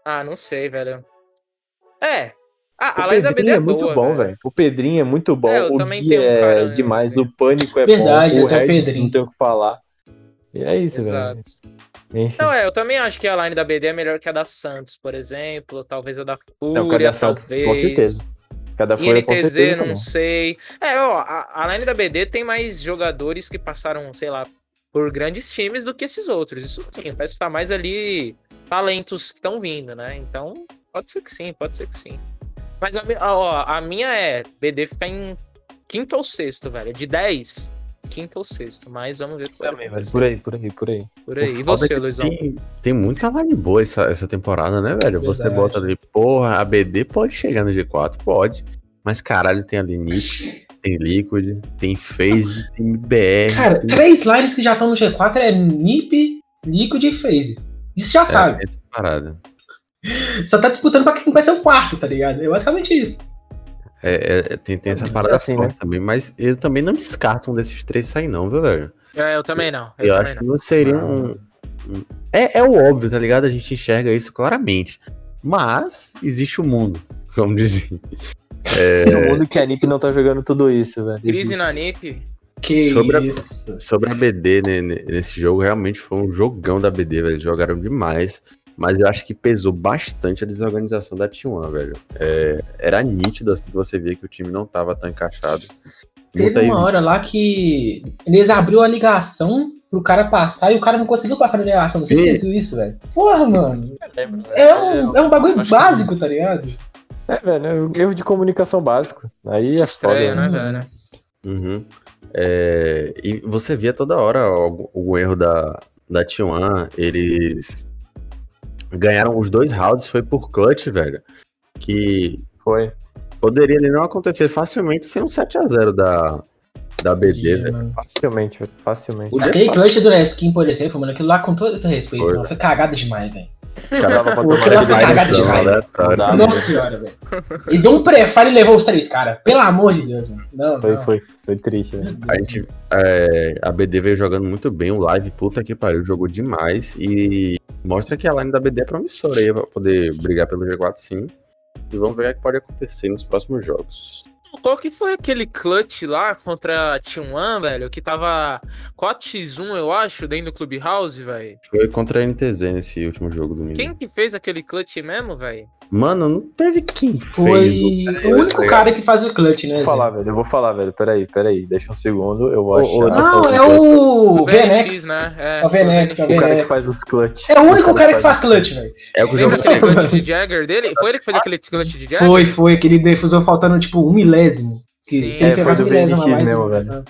Speaker 1: Ah, não sei, velho. É.
Speaker 3: Ah, a da BD é, é muito bom, velho. O Pedrinho é muito bom. É, o Gui é um demais. Assim. O Pânico é
Speaker 2: verdade,
Speaker 3: bom.
Speaker 2: O Pedrinho.
Speaker 3: não tem o que falar. E é isso, Exato. velho.
Speaker 1: Enfim. Não, é, eu também acho que a line da BD é melhor que a da Santos, por exemplo. Talvez a da Fúria, não, a da Santos, talvez.
Speaker 3: Com certeza. Cada
Speaker 1: Fúria, com certeza, não sei. É, ó, a, a line da BD tem mais jogadores que passaram, sei lá, por grandes times do que esses outros. Isso sim, parece que tá mais ali talentos que estão vindo, né? Então, pode ser que sim, pode ser que sim. Mas a, ó, a minha é BD ficar em quinto ou sexto, velho. De 10, quinto ou sexto, mas vamos ver.
Speaker 3: Também, velho. Por aí, por aí, por aí.
Speaker 1: Por aí. E você, é Luizão?
Speaker 4: Tem, tem muita line boa essa, essa temporada, né, velho? Verdade. Você bota ali, porra, a BD pode chegar no G4, pode. Mas caralho, tem ali Niche, tem Liquid, tem FaZe, tem BR.
Speaker 2: Cara,
Speaker 4: tem...
Speaker 2: três lines que já estão no G4 é NiP, Liquid e FaZe. Isso já é, sabe.
Speaker 4: Parada.
Speaker 2: Só tá disputando pra quem vai ser o quarto, tá ligado? É basicamente isso.
Speaker 4: É, é, tem, tem essa parada
Speaker 3: assim, né?
Speaker 4: também, mas eu também não descarto um desses três sair, não, viu, velho?
Speaker 1: É, eu também não.
Speaker 4: Eu,
Speaker 1: também
Speaker 4: acho
Speaker 1: não.
Speaker 4: que não seria um. um- É, é o óbvio, tá ligado? A gente enxerga isso claramente. Mas existe o mundo, vamos dizer.
Speaker 3: No mundo que a NiP não tá jogando tudo isso, velho.
Speaker 1: Crise na NiP.
Speaker 2: Que
Speaker 4: Sobre a-
Speaker 2: isso.
Speaker 4: Sobre a BD né, ne- nesse jogo, realmente foi um jogão da BD, velho. Eles jogaram demais. Mas eu acho que pesou bastante a desorganização da T1, velho. É, era nítido assim, que você via que o time não tava tão encaixado.
Speaker 2: Teve
Speaker 4: Muita
Speaker 2: uma hora lá que eles abriu a ligação pro cara passar e o cara não conseguiu passar na ligação. Não sei se
Speaker 4: Sim.
Speaker 2: vocês viram isso, velho. Porra, mano.
Speaker 3: Lembro.
Speaker 2: É um, é um bagulho
Speaker 3: Acho que-
Speaker 2: básico, tá ligado?
Speaker 3: É, velho, é um erro de comunicação básico. Aí é foda,
Speaker 1: Estreia,
Speaker 3: né?
Speaker 1: né, velho?
Speaker 4: Uhum. É, e você via toda hora o, o erro da, da T1. Eles ganharam os dois rounds, foi por clutch, velho. Que
Speaker 3: Foi.
Speaker 4: poderia não acontecer facilmente sem um 7x0 da, da BD, velho.
Speaker 3: Facilmente, velho. Facilmente.
Speaker 4: O
Speaker 2: Aquele clutch do Neskin, por exemplo, mano, aquilo lá com todo respeito,
Speaker 4: Foi.
Speaker 2: mano, foi cagada demais, velho. O cara cagado
Speaker 3: baile,
Speaker 2: demais.
Speaker 3: né?
Speaker 2: Nossa senhora, velho. E deu um pré-fire e levou os três caras. Pelo amor de Deus, mano. Não,
Speaker 3: Foi,
Speaker 2: não.
Speaker 3: foi, foi triste, velho.
Speaker 4: A gente, é, a BD veio jogando muito bem, o live, puta que pariu, jogou demais e mostra que a line da BD é promissora aí pra poder brigar pelo G4 sim. E vamos ver o que pode acontecer nos próximos jogos.
Speaker 1: Qual que foi aquele clutch lá contra a T1, velho? Que tava 4x1, eu acho, dentro do Clubhouse, velho.
Speaker 4: Foi contra a NTZ nesse último jogo do
Speaker 1: Quem que fez aquele clutch mesmo, velho?
Speaker 4: Mano, não teve quem
Speaker 2: Foi
Speaker 4: fez.
Speaker 2: o único cara que faz o clutch, né?
Speaker 3: Vou
Speaker 2: Zé?
Speaker 3: falar, velho. Eu vou falar, velho. Peraí, peraí. Deixa um segundo. Eu vou achar.
Speaker 2: Não,
Speaker 3: Tá
Speaker 2: é
Speaker 3: falando
Speaker 2: o
Speaker 1: O
Speaker 2: VNX.
Speaker 1: né?
Speaker 2: É o VNX, é o
Speaker 3: O cara que faz os clutch.
Speaker 2: É o único cara que faz clutch, velho.
Speaker 4: É o que jogou
Speaker 1: aquele clutch de Jagger dele? Foi ele que fez aquele clutch de Jagger?
Speaker 2: Foi, foi, aquele defusou faltando tipo um milésimo. Que
Speaker 1: Sim.
Speaker 3: É, foi VNX
Speaker 2: mais,
Speaker 3: mesmo, velho.
Speaker 2: passava.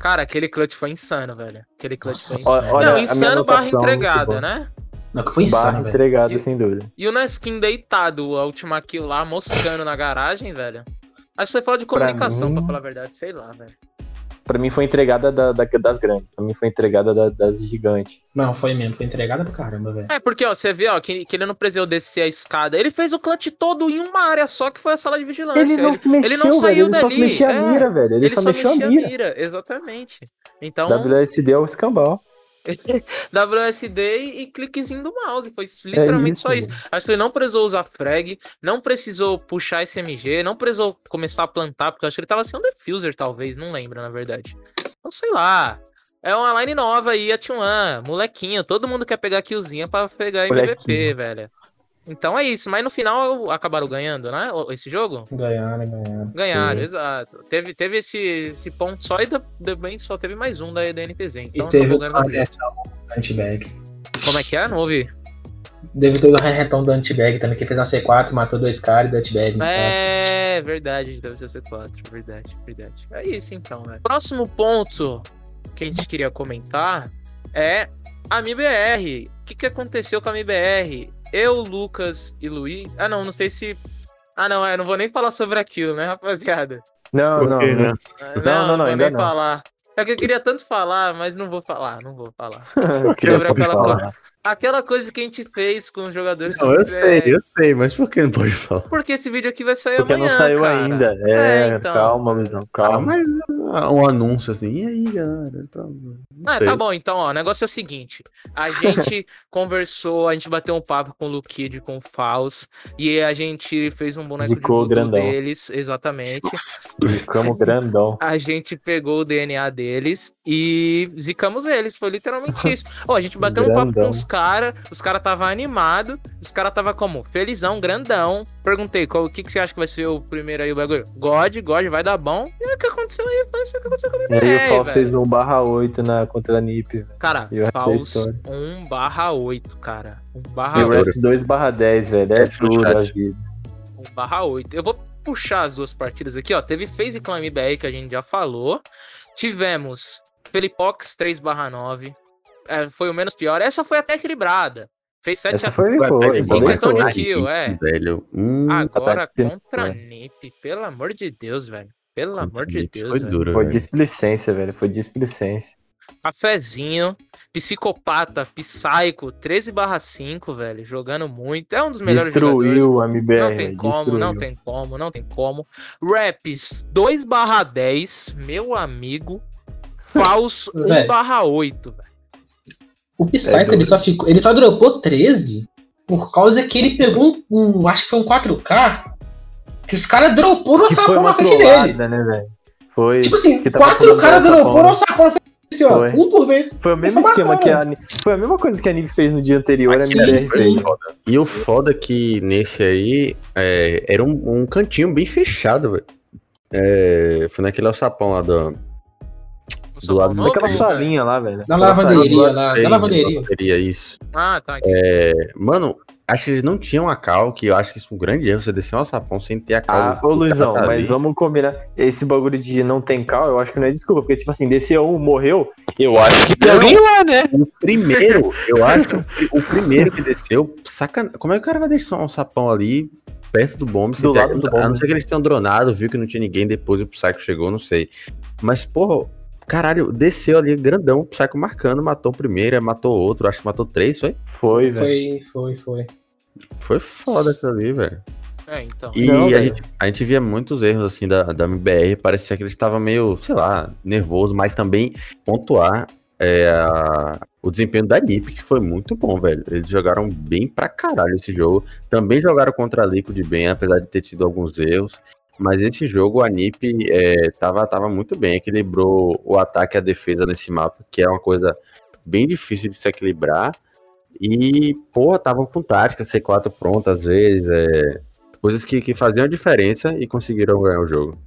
Speaker 1: Cara, aquele clutch foi insano, velho. Aquele clutch foi insano.
Speaker 3: olha,
Speaker 1: Não, insano barra entregada, né?
Speaker 2: Não, que foi
Speaker 3: Barra
Speaker 2: insano, velho.
Speaker 3: entregada,
Speaker 1: E-
Speaker 3: sem dúvida.
Speaker 1: E o Neskin deitado, a última kill lá, moscando na garagem, velho. Acho que foi falta de
Speaker 3: Pra
Speaker 1: comunicação,
Speaker 3: mim-
Speaker 1: pra falar a verdade, sei lá, velho.
Speaker 3: Pra mim foi entregada da- da- das grandes. Pra mim foi entregada da- das gigantes.
Speaker 2: Não, foi mesmo, foi entregada pra caramba, velho.
Speaker 1: É, porque, ó, você vê, ó, que, que ele não precisou descer a escada. Ele fez o clutch todo em uma área só, que foi a sala de vigilância.
Speaker 3: Ele não se mexeu,
Speaker 1: ele não
Speaker 3: velho. Ele só
Speaker 1: dali,
Speaker 3: mexia a
Speaker 1: é.
Speaker 3: mira, velho. Ele,
Speaker 1: Ele,
Speaker 3: só, mexeu a mira.
Speaker 1: exatamente. Então,
Speaker 3: WSD é o escambau. <laughs>
Speaker 1: WSD e, cliquezinho do mouse. Foi literalmente
Speaker 3: isso,
Speaker 1: só isso. Acho que ele não precisou usar frag, não precisou puxar SMG, não precisou começar a plantar, porque eu acho que ele tava sem um diffuser, talvez, não lembro, na verdade. Não sei lá. É uma line nova aí, a T1, molequinho. Todo mundo quer pegar killzinha pra pegar MVP, velho. Então é isso, mas no final acabaram ganhando, né? o- Esse jogo?
Speaker 2: Ganharam, ganharam.
Speaker 1: Ganharam,
Speaker 4: Sim.
Speaker 1: exato. Teve, teve esse, esse ponto só e também só teve mais um da, da NTZ.
Speaker 2: E
Speaker 1: Então
Speaker 2: teve o
Speaker 1: da
Speaker 2: anti-bag.
Speaker 1: Como é que é? Não ouvi.
Speaker 2: Teve todo o retão do anti-bag também, que fez uma C4, matou dois caras e deu anti-bag.
Speaker 1: É verdade, deve ser C4. Verdade, verdade. É isso então, né? Próximo ponto que a gente queria comentar é a MIBR. O que, que aconteceu com a MIBR? Eu, Lucas e Luiz. Ah, não, não sei se. Ah, não, eu não vou nem falar sobre aquilo, né, rapaziada?
Speaker 3: Não, não, não.
Speaker 4: né?
Speaker 1: Ah,
Speaker 3: Não, não, não,
Speaker 1: vou
Speaker 3: ainda
Speaker 1: nem
Speaker 3: não.
Speaker 1: falar. É que eu queria tanto falar, mas não vou falar, não vou falar. <laughs>
Speaker 3: Eu queria
Speaker 1: Sobre aquela
Speaker 3: falar.
Speaker 1: Aquela coisa que a gente fez com os jogadores.
Speaker 4: Não, eu sei, eu sei, mas por que não pode falar?
Speaker 1: Porque esse vídeo aqui vai sair
Speaker 3: Porque
Speaker 1: amanhã,
Speaker 3: não saiu
Speaker 1: cara.
Speaker 3: ainda. É,
Speaker 1: É, então.
Speaker 3: calma, Luizão,
Speaker 4: Ah,
Speaker 3: calma.
Speaker 4: mas ah, um anúncio assim, e aí, galera? Tá... não
Speaker 1: Ah, tá bom, então, ó, o negócio é o seguinte. A <laughs> gente conversou, a gente bateu um papo com o Luquid, com o Faust, e a gente fez um boneco
Speaker 3: Zicou
Speaker 1: de
Speaker 3: grandão.
Speaker 1: deles, exatamente.
Speaker 3: Ficamos grandão.
Speaker 1: A gente pegou o DNA deles e zicamos eles, foi literalmente <laughs> isso. Ó, a gente bateu um papo com os caras, os caras tava animado, os caras tava como? Felizão, grandão. Perguntei, qual, o que, que você acha que vai ser o primeiro aí, o bagulho? God, God, vai dar bom. E o que aconteceu aí foi isso que aconteceu com a
Speaker 3: E aí o
Speaker 1: velho.
Speaker 3: fez um barra 8 na, contra a NiP. velho.
Speaker 1: Cara,
Speaker 3: E o história.
Speaker 1: 1 barra 8, cara. 1
Speaker 3: E
Speaker 1: barra
Speaker 3: o
Speaker 4: Duro.
Speaker 3: Rex 2 barra 10, velho. É duro
Speaker 4: chat.
Speaker 3: a vida.
Speaker 1: 1 barra 8. Eu vou puxar as duas partidas aqui, ó. Teve FaZe Clan MBR que a gente já falou. Tivemos Felipox 3 barra 9. É, foi o menos pior. Essa foi até equilibrada. Fez 7
Speaker 3: Essa
Speaker 1: a
Speaker 3: foi,
Speaker 4: Foi
Speaker 3: foi.
Speaker 4: que
Speaker 1: Em questão de
Speaker 3: foi.
Speaker 1: kill, é.
Speaker 4: Velho, hum,
Speaker 1: Agora contra
Speaker 3: foi.
Speaker 1: NiP. Pelo amor de Deus, velho. Pelo
Speaker 4: contra
Speaker 1: amor de Deus,
Speaker 4: foi
Speaker 1: velho.
Speaker 4: duro,
Speaker 3: Foi
Speaker 4: velho.
Speaker 3: displicência, velho. Foi displicência.
Speaker 1: Cafezinho. Psicopata, Psycho, 13 5, velho, jogando muito. É um dos melhores
Speaker 3: Destruiu jogadores. a MBR.
Speaker 1: Não tem como, destruiu. não tem como, não tem como. Raps, 2 10, meu amigo. Falso, <laughs> 1 8, velho.
Speaker 2: O Psycho, é ele, só ficou, ele só dropou 13 por causa que ele pegou um, um acho que foi um 4K, que os caras dropou no sapão na frente dele.
Speaker 3: Né, velho? Foi.
Speaker 2: Tipo assim, quatro caras dropou no sapão na frente Assim, ó, foi. um por vez.
Speaker 3: Foi o mesmo esquema que a Foi a mesma coisa que a Nib fez no dia anterior, a MBR fez.
Speaker 4: E o foda que nesse aí é, era um, um, cantinho bem fechado, velho. É, foi naquele alçapão lá do.
Speaker 3: Do lado daquela salinha lá, velho.
Speaker 2: Na lavanderia, lá. Na lavanderia.
Speaker 4: isso. Ah, tá. É, mano, Acho que eles não tinham a cal, que eu acho que isso é um grande erro, você descer um sapão sem ter a cal.
Speaker 3: Ah, ô Luizão, tá mas vamos combinar. Esse bagulho de não tem cal, eu acho que não é desculpa, porque, tipo assim, desceu um, morreu, eu acho que tem alguém lá, né?
Speaker 4: O primeiro, eu acho, o primeiro que desceu, saca... Como é que o cara vai deixar um sapão ali, perto do bombe? Do lado do bombe. A não ser que eles tenham dronado, viu que não tinha ninguém, depois o Psycho chegou, não sei. Mas, porra, Caralho, desceu ali grandão, Psycho marcando, matou o primeiro, matou outro, acho que matou três, foi?
Speaker 2: Foi, velho. Foi, foi, foi.
Speaker 4: Foi foda aquilo ali, velho.
Speaker 1: É, então.
Speaker 4: E Não, a, gente, a gente via muitos erros, assim, da, da MBR. Parecia que ele estava meio, sei lá, nervoso, mas também pontuar é, a, o desempenho da NiP, que foi muito bom, velho. Eles jogaram bem pra caralho esse jogo. Também jogaram contra a Liquid bem, apesar de ter tido alguns erros. Mas esse jogo, a NiP é, tava, tava muito bem, equilibrou o ataque e a defesa nesse mapa, que é uma coisa bem difícil de se equilibrar. E, pô, estavam com tática, C4 pronta às vezes, é, coisas que, que faziam diferença e conseguiram ganhar o jogo.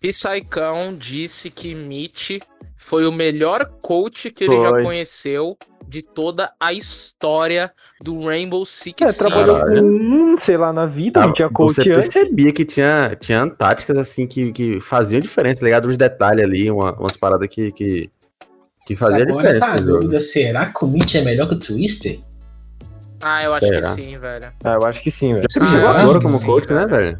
Speaker 1: Psycão disse que Mitch foi o melhor coach que ele foi. já conheceu de toda a história do Rainbow Six
Speaker 3: é, Siege. trabalhou com, sei lá, na vida, ah, não tinha coach
Speaker 4: Você antes. percebia que tinha, tinha táticas, assim, que, que faziam diferença, tá ligado? Os detalhes ali, uma, umas paradas que, que, que faziam diferença. Agora tá
Speaker 2: dúvida, será que o Mitch é melhor que o Twister?
Speaker 1: Ah, eu acho que sim, velho.
Speaker 3: Ah, eu acho que sim, velho.
Speaker 4: Você chegou ah, agora como sim, coach, né, velho?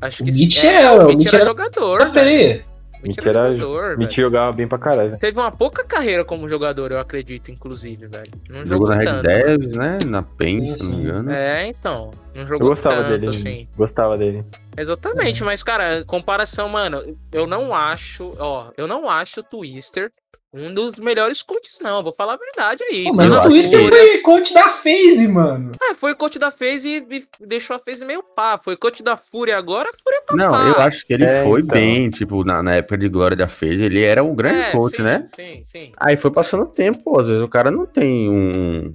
Speaker 1: Acho que Mitch é, é, o Mitch é jogador.
Speaker 3: Peraí. Mitch era, jogador, Mitch jogava bem pra caralho.
Speaker 1: Teve uma pouca carreira como jogador, eu acredito, inclusive, velho.
Speaker 4: Não jogou, jogou na Red Devils, né? Na PEN, se não me engano.
Speaker 1: É, então. Não jogou eu
Speaker 3: gostava
Speaker 1: tanto,
Speaker 3: dele,
Speaker 1: assim.
Speaker 3: Gostava dele.
Speaker 1: Exatamente, mas, cara, comparação, mano, eu não acho, ó, eu não acho o Twister um dos melhores coaches, não. Vou falar a verdade aí.
Speaker 2: Pô, mas o Twister foi coach da FaZe, mano.
Speaker 1: É, foi coach da FaZe e, e deixou a FaZe meio pá. Foi coach da Fúria agora, a Fúria
Speaker 4: tá Não, pá. eu acho que ele é, foi então. bem, tipo, na, na, época de glória da FaZe, ele era um grande é, coach,
Speaker 1: sim,
Speaker 4: né?
Speaker 1: Sim, sim.
Speaker 4: Aí foi passando tempo, às vezes o cara não tem um...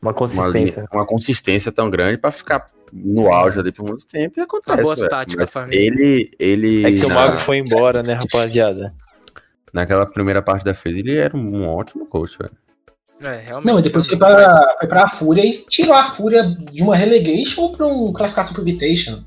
Speaker 3: Uma consistência.
Speaker 4: Uma, uma consistência tão grande pra ficar no auge ali por muito tempo e acontece. Uma boa tática, família. Ele, ele.
Speaker 3: É que o Mago foi embora, né, rapaziada?
Speaker 4: Naquela primeira parte da FaZe, ele era um ótimo coach, velho.
Speaker 2: É, realmente. Não, depois foi pra, foi pra Fúria e tirou a Fúria de uma relegation pra um classificação pro Invitation.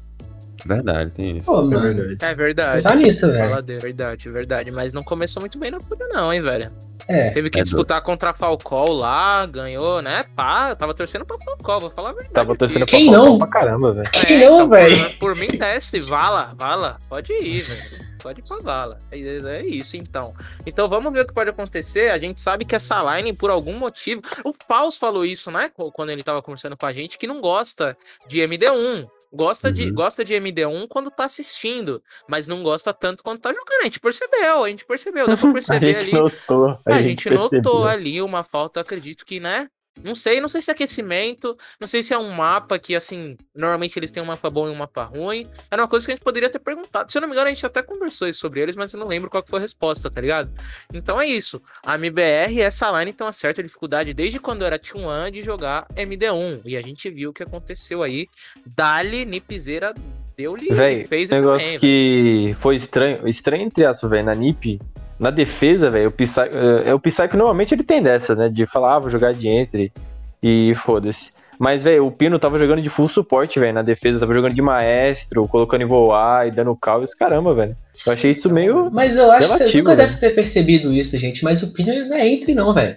Speaker 4: Verdade, tem isso.
Speaker 2: Pô,
Speaker 1: é verdade. É verdade.
Speaker 2: Pensar nisso, velho.
Speaker 1: Verdade, verdade. Mas não começou muito bem na Fúria, não, hein, velho.
Speaker 2: É.
Speaker 1: Teve que
Speaker 2: é
Speaker 1: disputar contra a Falcol lá, ganhou, né? Pá, tava torcendo pra Falcol, vou falar a verdade.
Speaker 3: Tava torcendo
Speaker 2: aqui. pra Quem Falcol não?
Speaker 3: pra caramba, velho.
Speaker 2: Quem é, não, então, velho?
Speaker 1: Por, por, mim, desce, vala, vala. Pode ir, velho pode ir pra vala. É, é, isso, então. Então vamos ver o que pode acontecer. A gente sabe que essa line, por algum motivo. O Faust falou isso, né? Quando ele tava conversando com a gente, que não gosta de MD1. Gosta, uhum. de, gosta de MD1 quando tá assistindo, mas não gosta tanto quando tá jogando. A gente percebeu, a gente percebeu, dá pra <laughs> perceber
Speaker 3: a
Speaker 1: gente
Speaker 3: ali. Notou,
Speaker 1: a, a gente, gente notou ali uma falta, acredito que, né? Não sei, não sei se é aquecimento, não sei se é um mapa que, assim, normalmente eles têm um mapa bom e um mapa ruim. Era uma coisa que a gente poderia ter perguntado. Se eu não me engano, a gente até conversou sobre eles, mas eu não lembro qual foi a resposta, tá ligado? Então é isso. A MBR e essa line tem uma certa dificuldade desde quando era T1 de jogar MD1. E a gente viu o que aconteceu aí. Dali, Nipzeira deu-lhe
Speaker 3: fez negócio também, que véio. foi estranho, estranho entre aspas, velho, na Nip na defesa, velho, o Psycho, é, o Psycho normalmente ele tem dessa, né? De falar, ah, vou jogar de entre e foda-se. Mas, velho, o Pino tava jogando de full suporte, velho, na defesa. Tava jogando de maestro, colocando em voar e dando caos. Caramba, velho. Eu achei isso meio.
Speaker 2: Mas eu acho relativo, que você nunca véio. deve ter percebido isso, gente. Mas o Pino não é entre, não, velho.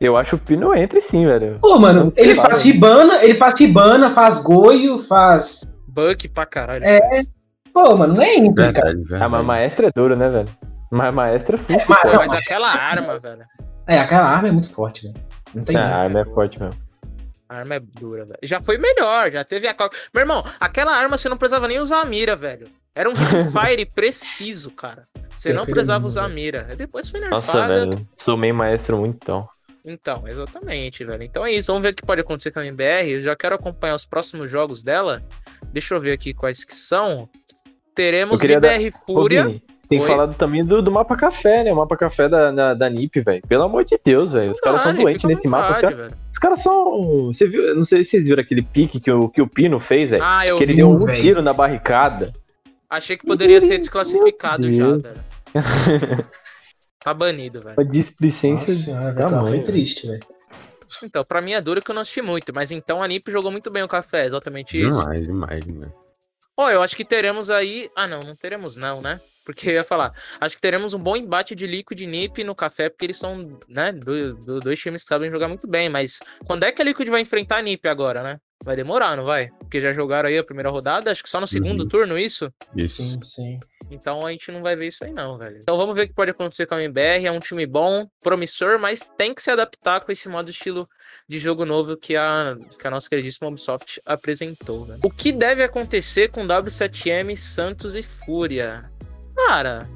Speaker 3: Eu acho o Pino entre sim, velho.
Speaker 2: Pô, mano, ele lá, faz ribana, ele faz ribana, faz goio, faz.
Speaker 1: Buck pra caralho.
Speaker 2: É. Pô, mano, não é entre, verdade, cara.
Speaker 3: Verdade. Ah, mas maestro é duro, né, velho? Mas maestra é full
Speaker 1: é, mas, mas aquela arma, velho.
Speaker 2: É, aquela arma é muito forte, velho. Não tem.
Speaker 3: É, a arma é forte mesmo.
Speaker 1: A arma é dura, velho. Já foi melhor, já teve a. Meu irmão, aquela arma você não precisava nem usar a mira, velho. Era um <laughs> fire preciso, cara. Você não precisava usar a mira. Depois foi nerfada.
Speaker 3: Nossa, velho. Sou meio maestro muito então.
Speaker 1: Então, exatamente, velho. Então é isso. Vamos ver o que pode acontecer com a MBR. Eu já quero acompanhar os próximos jogos dela. Deixa eu ver aqui quais que são. Teremos MBR dar... Fúria. Ô, Vini,
Speaker 3: tem Oi? falado também do, do mapa café, né? O mapa café da, da, da NIP, velho. Pelo amor de Deus, velho. Os caras são doentes nesse mapa. Os, cara, os caras são. Você viu? Não sei se vocês viram aquele pique que o, que o Pino fez, velho. Ah, eu que vi, ele deu um véio. tiro na barricada.
Speaker 1: Achei que poderia ser desclassificado já, velho. tá banido, velho.
Speaker 3: Uma displicência.
Speaker 2: Nossa, foi triste, velho.
Speaker 1: Então, pra mim é duro que eu não assisti muito, mas então a NIP jogou muito bem o café, exatamente isso.
Speaker 4: Demais, demais, demais.
Speaker 1: Ó, oh, eu acho que teremos aí. Ah, não, não teremos, não, né? Porque eu ia falar, acho que teremos um bom embate de Liquid e NiP no café, porque eles são, né, do, do, dois times que sabem jogar muito bem. Mas quando é que a Liquid vai enfrentar a NiP agora, né? Vai demorar, não vai? Porque já jogaram aí a primeira rodada, acho que só no segundo uhum. turno, isso?
Speaker 4: Isso.
Speaker 2: Sim, sim.
Speaker 1: Então a gente não vai ver isso aí, não, velho. Então vamos ver o que pode acontecer com a MBR. É um time bom, promissor, mas tem que se adaptar com esse modo estilo de jogo novo que a, que a nossa queridíssima Ubisoft apresentou. Né? O que deve acontecer com W7M, Santos e Fúria? Cara.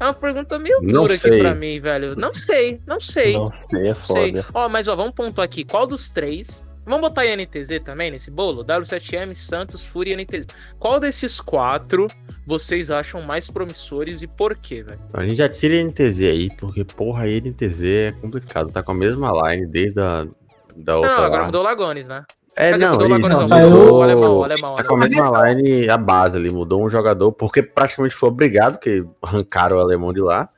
Speaker 1: É uma pergunta meio dura aqui pra mim, velho. Não sei, não sei.
Speaker 3: Não sei, é foda.
Speaker 1: Ó, mas ó, vamos pontuar aqui. Qual dos três Vamos botar NTZ também nesse bolo? W7M, Santos, Fúria e NTZ. Qual desses quatro vocês acham mais promissores e por quê, velho?
Speaker 4: A gente já tira NTZ aí, porque, porra, a NTZ é complicado. Tá com a mesma line desde a da outra.
Speaker 1: Não, agora mudou o Lagones, né?
Speaker 4: É, Cadê não,
Speaker 1: mudou
Speaker 4: isso, não,
Speaker 1: saiu...
Speaker 4: mudou o alemão, o alemão. Tá com a mesma line, a base ali, mudou um jogador, porque praticamente foi obrigado, que arrancaram o alemão de lá.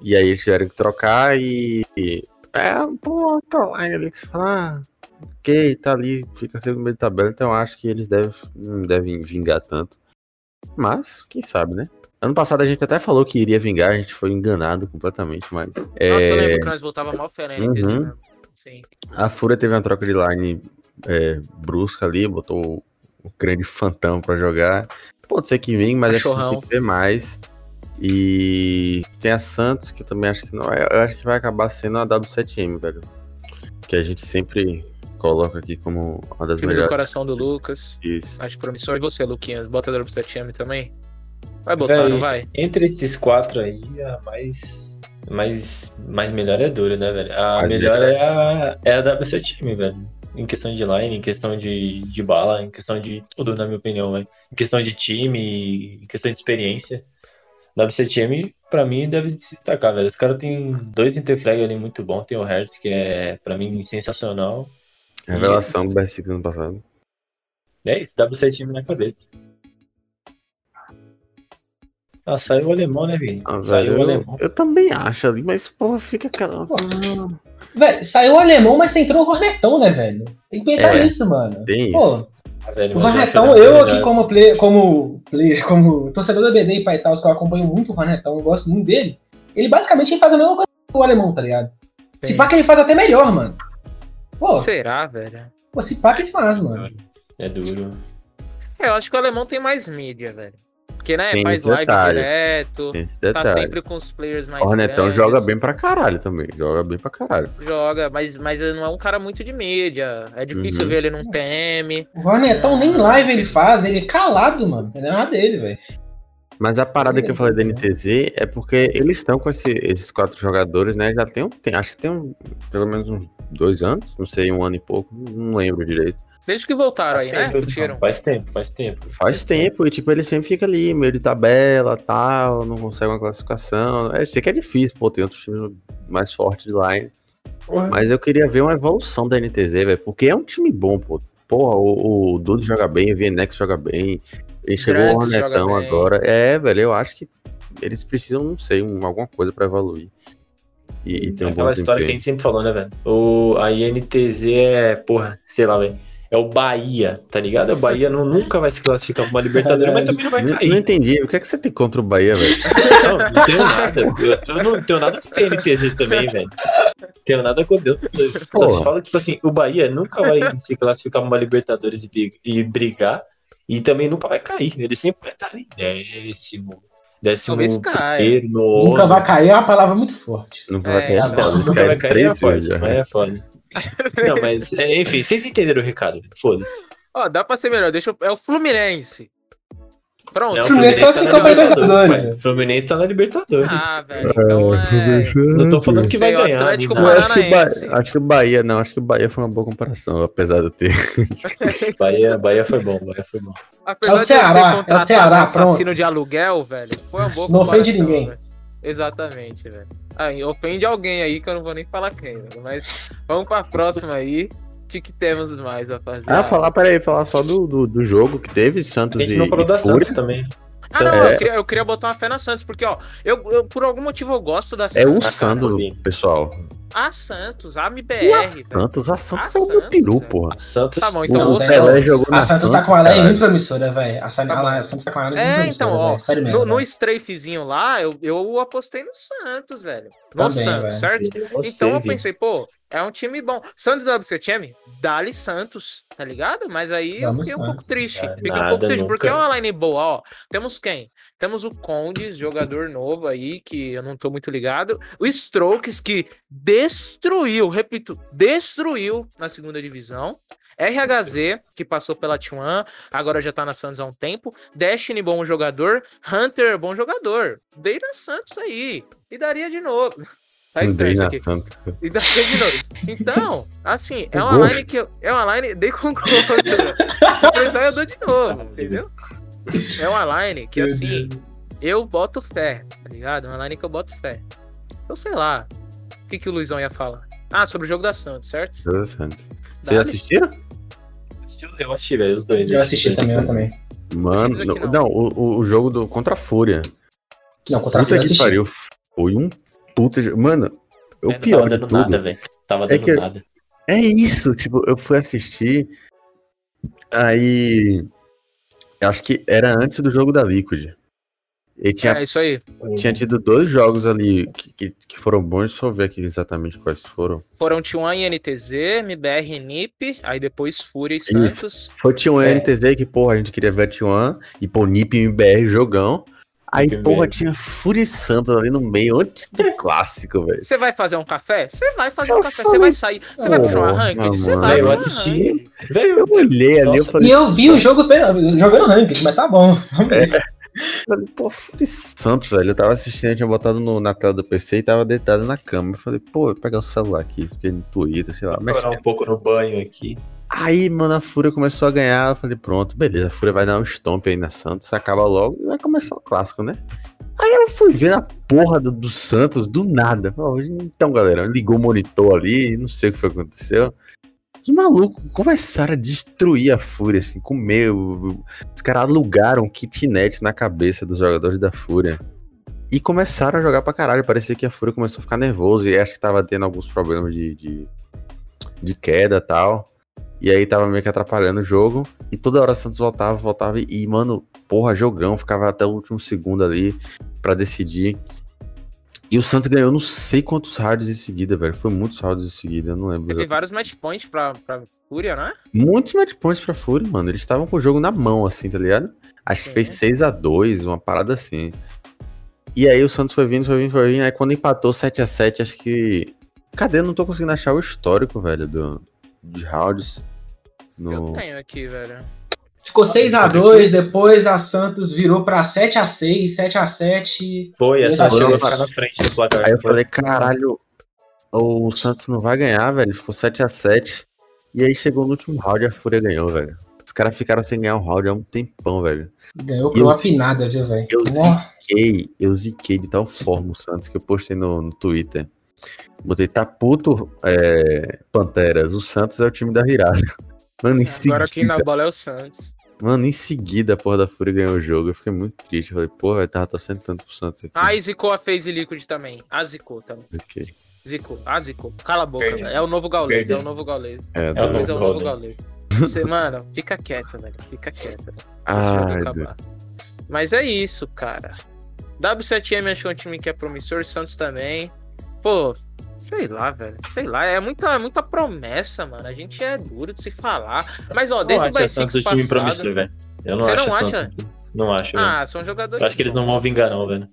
Speaker 4: E aí eles tiveram que trocar e. É, pô, outra line ali que você fala. Ah, ok, tá ali, fica sendo meio de tabela, então eu acho que eles devem, não devem vingar tanto. Mas, quem sabe, né? Ano passado a gente até falou que iria vingar, a gente foi enganado completamente, mas.
Speaker 1: Nossa, é... eu lembro que nós voltava mal fé, né? Uhum.
Speaker 4: Sim. A Fúria teve uma troca de line é, brusca ali, botou o grande fantão pra jogar. Pode ser que vingue, mas acho que tem que ver mais. E tem a Santos, que eu também acho que não. Eu acho que vai acabar sendo a W7M, velho. Que a gente sempre coloco aqui como uma das
Speaker 1: Filho
Speaker 4: melhores.
Speaker 1: do coração do Lucas.
Speaker 4: Isso.
Speaker 1: Acho promissor. E você, Luquinhas? Bota a WSTM também? Vai botar, Véi, não vai?
Speaker 5: Entre esses quatro aí, a mais. Mais, mais melhor é dura, né, velho? A mais melhor, melhor é a, é a W7M, velho. Em questão de line, em questão de, de bala, em questão de tudo, na minha opinião, velho. Em questão de time, em questão de experiência. W7M, pra mim, deve se destacar, velho. Os caras têm dois interflag ali muito bons. Tem o Hertz, que é, pra mim, sensacional.
Speaker 4: Revelação do BR6 ano passado.
Speaker 5: É isso, time na cabeça. Ah, saiu o alemão, né, Vini?
Speaker 4: Ah, saiu o alemão. Eu, também acho ali, mas, porra, fica aquela.
Speaker 2: Velho, saiu o alemão, mas entrou o Hornetão, né, velho? Tem que pensar é, nisso, mano.
Speaker 4: Tem isso.
Speaker 2: Velho, o Hornetão, eu aqui como player, como player, <laughs> como torcedor da BD e Pai Taus, que eu acompanho muito o Hornetão, eu gosto muito dele. Ele basicamente faz a mesma coisa que o alemão, tá ligado? Sim. Se pá que ele faz até melhor, mano.
Speaker 1: Pô, Será, velho?
Speaker 2: Pô, se pá que faz, mano.
Speaker 5: É duro.
Speaker 1: É, eu acho que o alemão tem mais mídia, velho. Porque, né, tem faz live detalhe. direto, tá sempre com os players mais
Speaker 4: O Hornetão grandes. joga bem pra caralho também, joga bem pra caralho.
Speaker 1: Joga, mas, mas ele não é um cara muito de mídia, é difícil uhum. ver ele num TM.
Speaker 2: O Hornetão nem live ele faz, ele é calado, mano, ele é nada dele, velho.
Speaker 4: Mas a parada que eu falei da NTZ é porque eles estão com esse, esses quatro jogadores, né? Já tem, tem acho que tem um, pelo menos uns dois anos, não sei, um ano e pouco, não lembro direito.
Speaker 1: Desde que voltaram faz aí,
Speaker 5: tempo, né? Faz tempo, faz tempo.
Speaker 4: Faz, faz tempo, tempo, e tipo, ele sempre fica ali, meio de tabela, tal, não consegue uma classificação. É, sei que é difícil, pô, tem outros times mais fortes de line. Uhum. Mas eu queria ver uma evolução da NTZ, velho, porque é um time bom, pô. Porra, o, o Dudu joga bem, o VNX joga bem, ele chegou o Hornetão agora. É, velho, eu acho que eles precisam, não sei, um, alguma coisa pra evoluir. E, e tem um
Speaker 5: Aquela bom história que a gente sempre falou, né, velho? O, a INTZ é, porra, sei lá, velho. É o Bahia, tá ligado? O Bahia não, nunca vai se classificar pra uma Libertadores, mas também não vai cair.
Speaker 4: Não, não entendi. O que é que você tem contra o Bahia, velho?
Speaker 5: Não, não tenho nada. Eu, eu, não tenho nada com o INTZ também, velho. Tenho nada com Deus. Só falo, tipo assim, o Bahia nunca vai se classificar pra uma Libertadores e brigar. E também nunca vai cair. Ele sempre vai estar ali. Décimo, Décimo
Speaker 1: Talvez caia.
Speaker 5: primeiro,
Speaker 2: Nunca vai cair é uma palavra muito forte.
Speaker 4: Nunca
Speaker 1: É,
Speaker 4: vai cair,
Speaker 1: não,
Speaker 4: não. Eles
Speaker 5: Nunca vai cair, é
Speaker 4: três vezes
Speaker 5: é foda. <laughs> Não, mas, é, enfim, vocês entenderam o recado. Foda-se.
Speaker 1: Ó, dá pra ser melhor. Deixa eu... É o Fluminense. Pronto.
Speaker 5: Não,
Speaker 2: o Fluminense
Speaker 5: tá
Speaker 2: classificou
Speaker 5: na
Speaker 2: pra Libertadores.
Speaker 5: O Fluminense tá na Libertadores.
Speaker 1: Ah, velho. Então é.
Speaker 5: não tô falando que vai ganhar.
Speaker 1: Atlético
Speaker 5: nada.
Speaker 4: acho, que. Bahia, acho que o Bahia, não, acho que o Bahia foi uma boa comparação, apesar de eu ter. <laughs>
Speaker 5: Bahia, Bahia foi bom, Bahia foi bom.
Speaker 1: Apesar
Speaker 2: É o Ceará, é o Ceará,
Speaker 1: um assassino de aluguel, velho, foi uma boa
Speaker 2: Não ofende ninguém.
Speaker 1: velho. Exatamente, velho. Aí, ofende alguém aí que eu não vou nem falar quem, velho. Mas vamos pra próxima aí. O que, que temos mais, rapaziada?
Speaker 4: Ah, falar, peraí, falar só do, do, do jogo que teve,
Speaker 5: A
Speaker 4: Santos
Speaker 5: gente
Speaker 4: e,
Speaker 5: não falou da. Santos também.
Speaker 1: Ah, não,
Speaker 4: É.
Speaker 1: eu, queria, eu queria botar uma fé na Santos, porque, ó, eu, eu, por algum motivo eu gosto da
Speaker 4: É o
Speaker 1: Santos.
Speaker 4: Santos, pessoal.
Speaker 1: A Santos, a MBR, velho.
Speaker 4: Santos, a Santos
Speaker 1: Ah,
Speaker 4: é o meu
Speaker 1: Santos,
Speaker 4: peru,
Speaker 1: é.
Speaker 4: porra.
Speaker 5: A Santos.
Speaker 1: Tá bom, então o Santos.
Speaker 4: Pelé jogou na
Speaker 2: A Santos tá com uma
Speaker 4: Santos,
Speaker 2: linha
Speaker 4: cara.
Speaker 2: muito promissora, velho. A, San-
Speaker 1: Tá
Speaker 2: a, a Santos tá com linha
Speaker 1: É,
Speaker 2: muito promissora,
Speaker 1: então, ó.
Speaker 2: Sério mesmo.
Speaker 1: No, no strafezinho lá, eu, eu apostei no Santos, velho. No
Speaker 2: Também,
Speaker 1: Santos,
Speaker 2: velho.
Speaker 1: certo?
Speaker 5: Você,
Speaker 1: Então eu pensei, pô, é um time bom. Santos da WCTM, dali Santos, tá ligado? Mas aí eu
Speaker 2: Vamos
Speaker 1: fiquei um pouco triste.
Speaker 5: Ah,
Speaker 1: Fiquei um pouco triste,
Speaker 5: nunca.
Speaker 1: porque é uma line boa, ó. Temos quem? Temos o Condes, jogador novo aí, que eu não tô muito ligado. O Strokes, que destruiu, repito, destruiu na segunda divisão. RHZ, que passou pela T1, agora já tá na Santos há um tempo. Destiny, bom jogador. Hunter, bom jogador. Dei na Santos aí. E daria de novo. Tá estranho isso aqui. E daria de novo. Então, assim, é
Speaker 4: Com
Speaker 1: uma line que eu, é uma line dei com gosto. Se precisar, eu dou de novo, entendeu? É uma line que, assim, eu boto fé, tá ligado? Uma line que eu boto fé. Eu sei lá. O que, que o Luizão ia falar? Ah, sobre o jogo da Santos, certo?
Speaker 4: Deus Santos. Vocês assistiram?
Speaker 5: Eu assisti, velho, os dois.
Speaker 2: Eu assisti também, eu também.
Speaker 4: Mano, não,
Speaker 1: não.
Speaker 4: não, o, o- jogo do contra a Fúria.
Speaker 2: Não, contra a
Speaker 4: Puta
Speaker 2: Fúria eu
Speaker 4: que pariu. Foi um puta. de- Mano, o
Speaker 5: É, não
Speaker 4: pior
Speaker 5: tava
Speaker 4: de
Speaker 5: dando
Speaker 4: tudo.
Speaker 5: nada, velho. Tava
Speaker 4: é
Speaker 5: dando
Speaker 4: que-
Speaker 5: nada.
Speaker 4: É isso, tipo, eu fui assistir. Aí. Acho que era antes do jogo da Liquid. E tinha,
Speaker 1: É isso aí.
Speaker 4: tinha tido dois jogos ali que, que, que foram bons, deixa eu ver aqui exatamente quais foram.
Speaker 1: Foram T1 e NTZ, MBR e NIP, aí depois Fúria e
Speaker 4: Isso.
Speaker 1: Santos.
Speaker 4: Foi T1
Speaker 2: É.
Speaker 4: NTZ que, porra, a gente queria ver T1 e pô, NIP e MBR jogão. Aí,
Speaker 5: NIP e
Speaker 4: porra,
Speaker 5: MBR.
Speaker 4: tinha Fúria e Santos ali no meio, antes do clássico, velho.
Speaker 1: Você vai fazer um café? Você vai fazer um
Speaker 4: Eu
Speaker 1: café.
Speaker 4: falei,
Speaker 1: Você vai sair. Você vai puxar uma
Speaker 4: porra,
Speaker 1: ranked? Você vai
Speaker 5: eu assisti. Velho,
Speaker 4: Eu olhei ali, eu
Speaker 5: Nossa,
Speaker 4: falei,
Speaker 2: E eu vi o jogo jogando ranked, mas tá bom.
Speaker 4: Falei, pô, Fúria e Santos, velho. Eu tava assistindo, eu tinha botado no- na tela do PC e tava deitado na cama. Eu falei, pô, eu vou pegar o celular aqui, fiquei no Twitter, sei lá.
Speaker 5: Vou um pouco no banho aqui.
Speaker 4: Aí, mano, a Fúria começou a ganhar. Eu falei, pronto, beleza, a Fúria vai dar um stomp aí na Santos, acaba logo e vai começar o clássico, né? Aí eu fui ver a porra do, do Santos do nada. Então, galera, ligou o monitor ali, não sei o que foi que aconteceu. Os malucos começaram a destruir a Fúria, assim, comer. o- Os caras alugaram um kitnet na cabeça dos jogadores da Fúria. E começaram a jogar pra caralho. Parecia que a Fúria começou a ficar nervoso e acho que tava tendo alguns problemas de, de, de queda e tal. E aí tava meio que atrapalhando o jogo. E toda hora o Santos voltava, voltava. E, mano, porra, jogão. Ficava até o último segundo ali pra decidir. E o Santos ganhou não sei quantos rounds em seguida, velho. Foi muitos rounds em seguida, eu não lembro.
Speaker 1: Teve
Speaker 4: exatamente.
Speaker 1: vários match points pra, pra Fúria, né?
Speaker 4: Muitos match points pra Fúria, mano. Eles estavam com o jogo na mão, assim, tá ligado? Acho que
Speaker 1: Sim.
Speaker 4: fez 6 a 2 uma parada assim. E aí o Santos foi vindo, foi vindo, foi vindo. Aí quando empatou 7 a 7 acho que. Cadê? Eu não tô conseguindo achar o histórico, velho, do, de rounds.
Speaker 1: Eu
Speaker 4: No...
Speaker 1: tenho aqui, velho.
Speaker 2: Ficou 6x2, depois a Santos virou pra 7x6, 7x7.
Speaker 5: Foi, essa
Speaker 2: Tá
Speaker 5: chegou a
Speaker 2: cheio.
Speaker 5: ficar na frente do placar.
Speaker 4: Aí eu falei, caralho, o Santos não vai ganhar, velho. Ficou 7 a 7 E aí chegou no último round e a Fúria ganhou, velho. Os caras ficaram sem ganhar um round há um tempão, velho.
Speaker 2: Ganhou
Speaker 4: Eu-
Speaker 2: por uma pinada, viu, velho?
Speaker 4: Eu ziquei, eu ziquei de tal forma o Santos que eu postei no, no Twitter. Botei, tá puto, é, Panteras, o Santos é o time da virada. Mano, em
Speaker 1: Agora quem
Speaker 4: seguida,
Speaker 1: na bola é o Santos.
Speaker 4: mano, em seguida a porra da Fúria ganhou o jogo. Eu fiquei muito triste. Eu falei, porra, eu tava torcendo tanto pro Santos aqui.
Speaker 1: Ah, e zicou a FaZe Liquid também. A zicou também.
Speaker 4: Ziquei.
Speaker 1: Zicou. Ah, zicou. Cala a boca,
Speaker 5: Perdeu.
Speaker 1: É o novo Gaules, é o novo Gaules.
Speaker 4: É,
Speaker 5: É o
Speaker 1: é o novo
Speaker 5: Gaules.
Speaker 1: Você, <laughs> mano, fica quieto, velho. Fica quieto. Deixa o jogo
Speaker 4: Ai,
Speaker 1: acabar. Mas é isso, cara. W7M acho que é um time que é promissor, Santos também. Pô, sei lá, velho. Sei lá. É muita, é muita promessa, mano. A gente é duro de se falar. Mas, ó,
Speaker 5: Eu
Speaker 1: desde o
Speaker 5: não acho a
Speaker 1: By
Speaker 5: Santos
Speaker 1: Six
Speaker 5: o time
Speaker 1: passado.
Speaker 5: promissor, velho. Eu não
Speaker 1: Você
Speaker 5: acho
Speaker 1: não acha?
Speaker 5: Santos.
Speaker 3: Não acho.
Speaker 1: Ah, velho. são jogadores.
Speaker 3: Acho que eles não vão vingar, não, velho.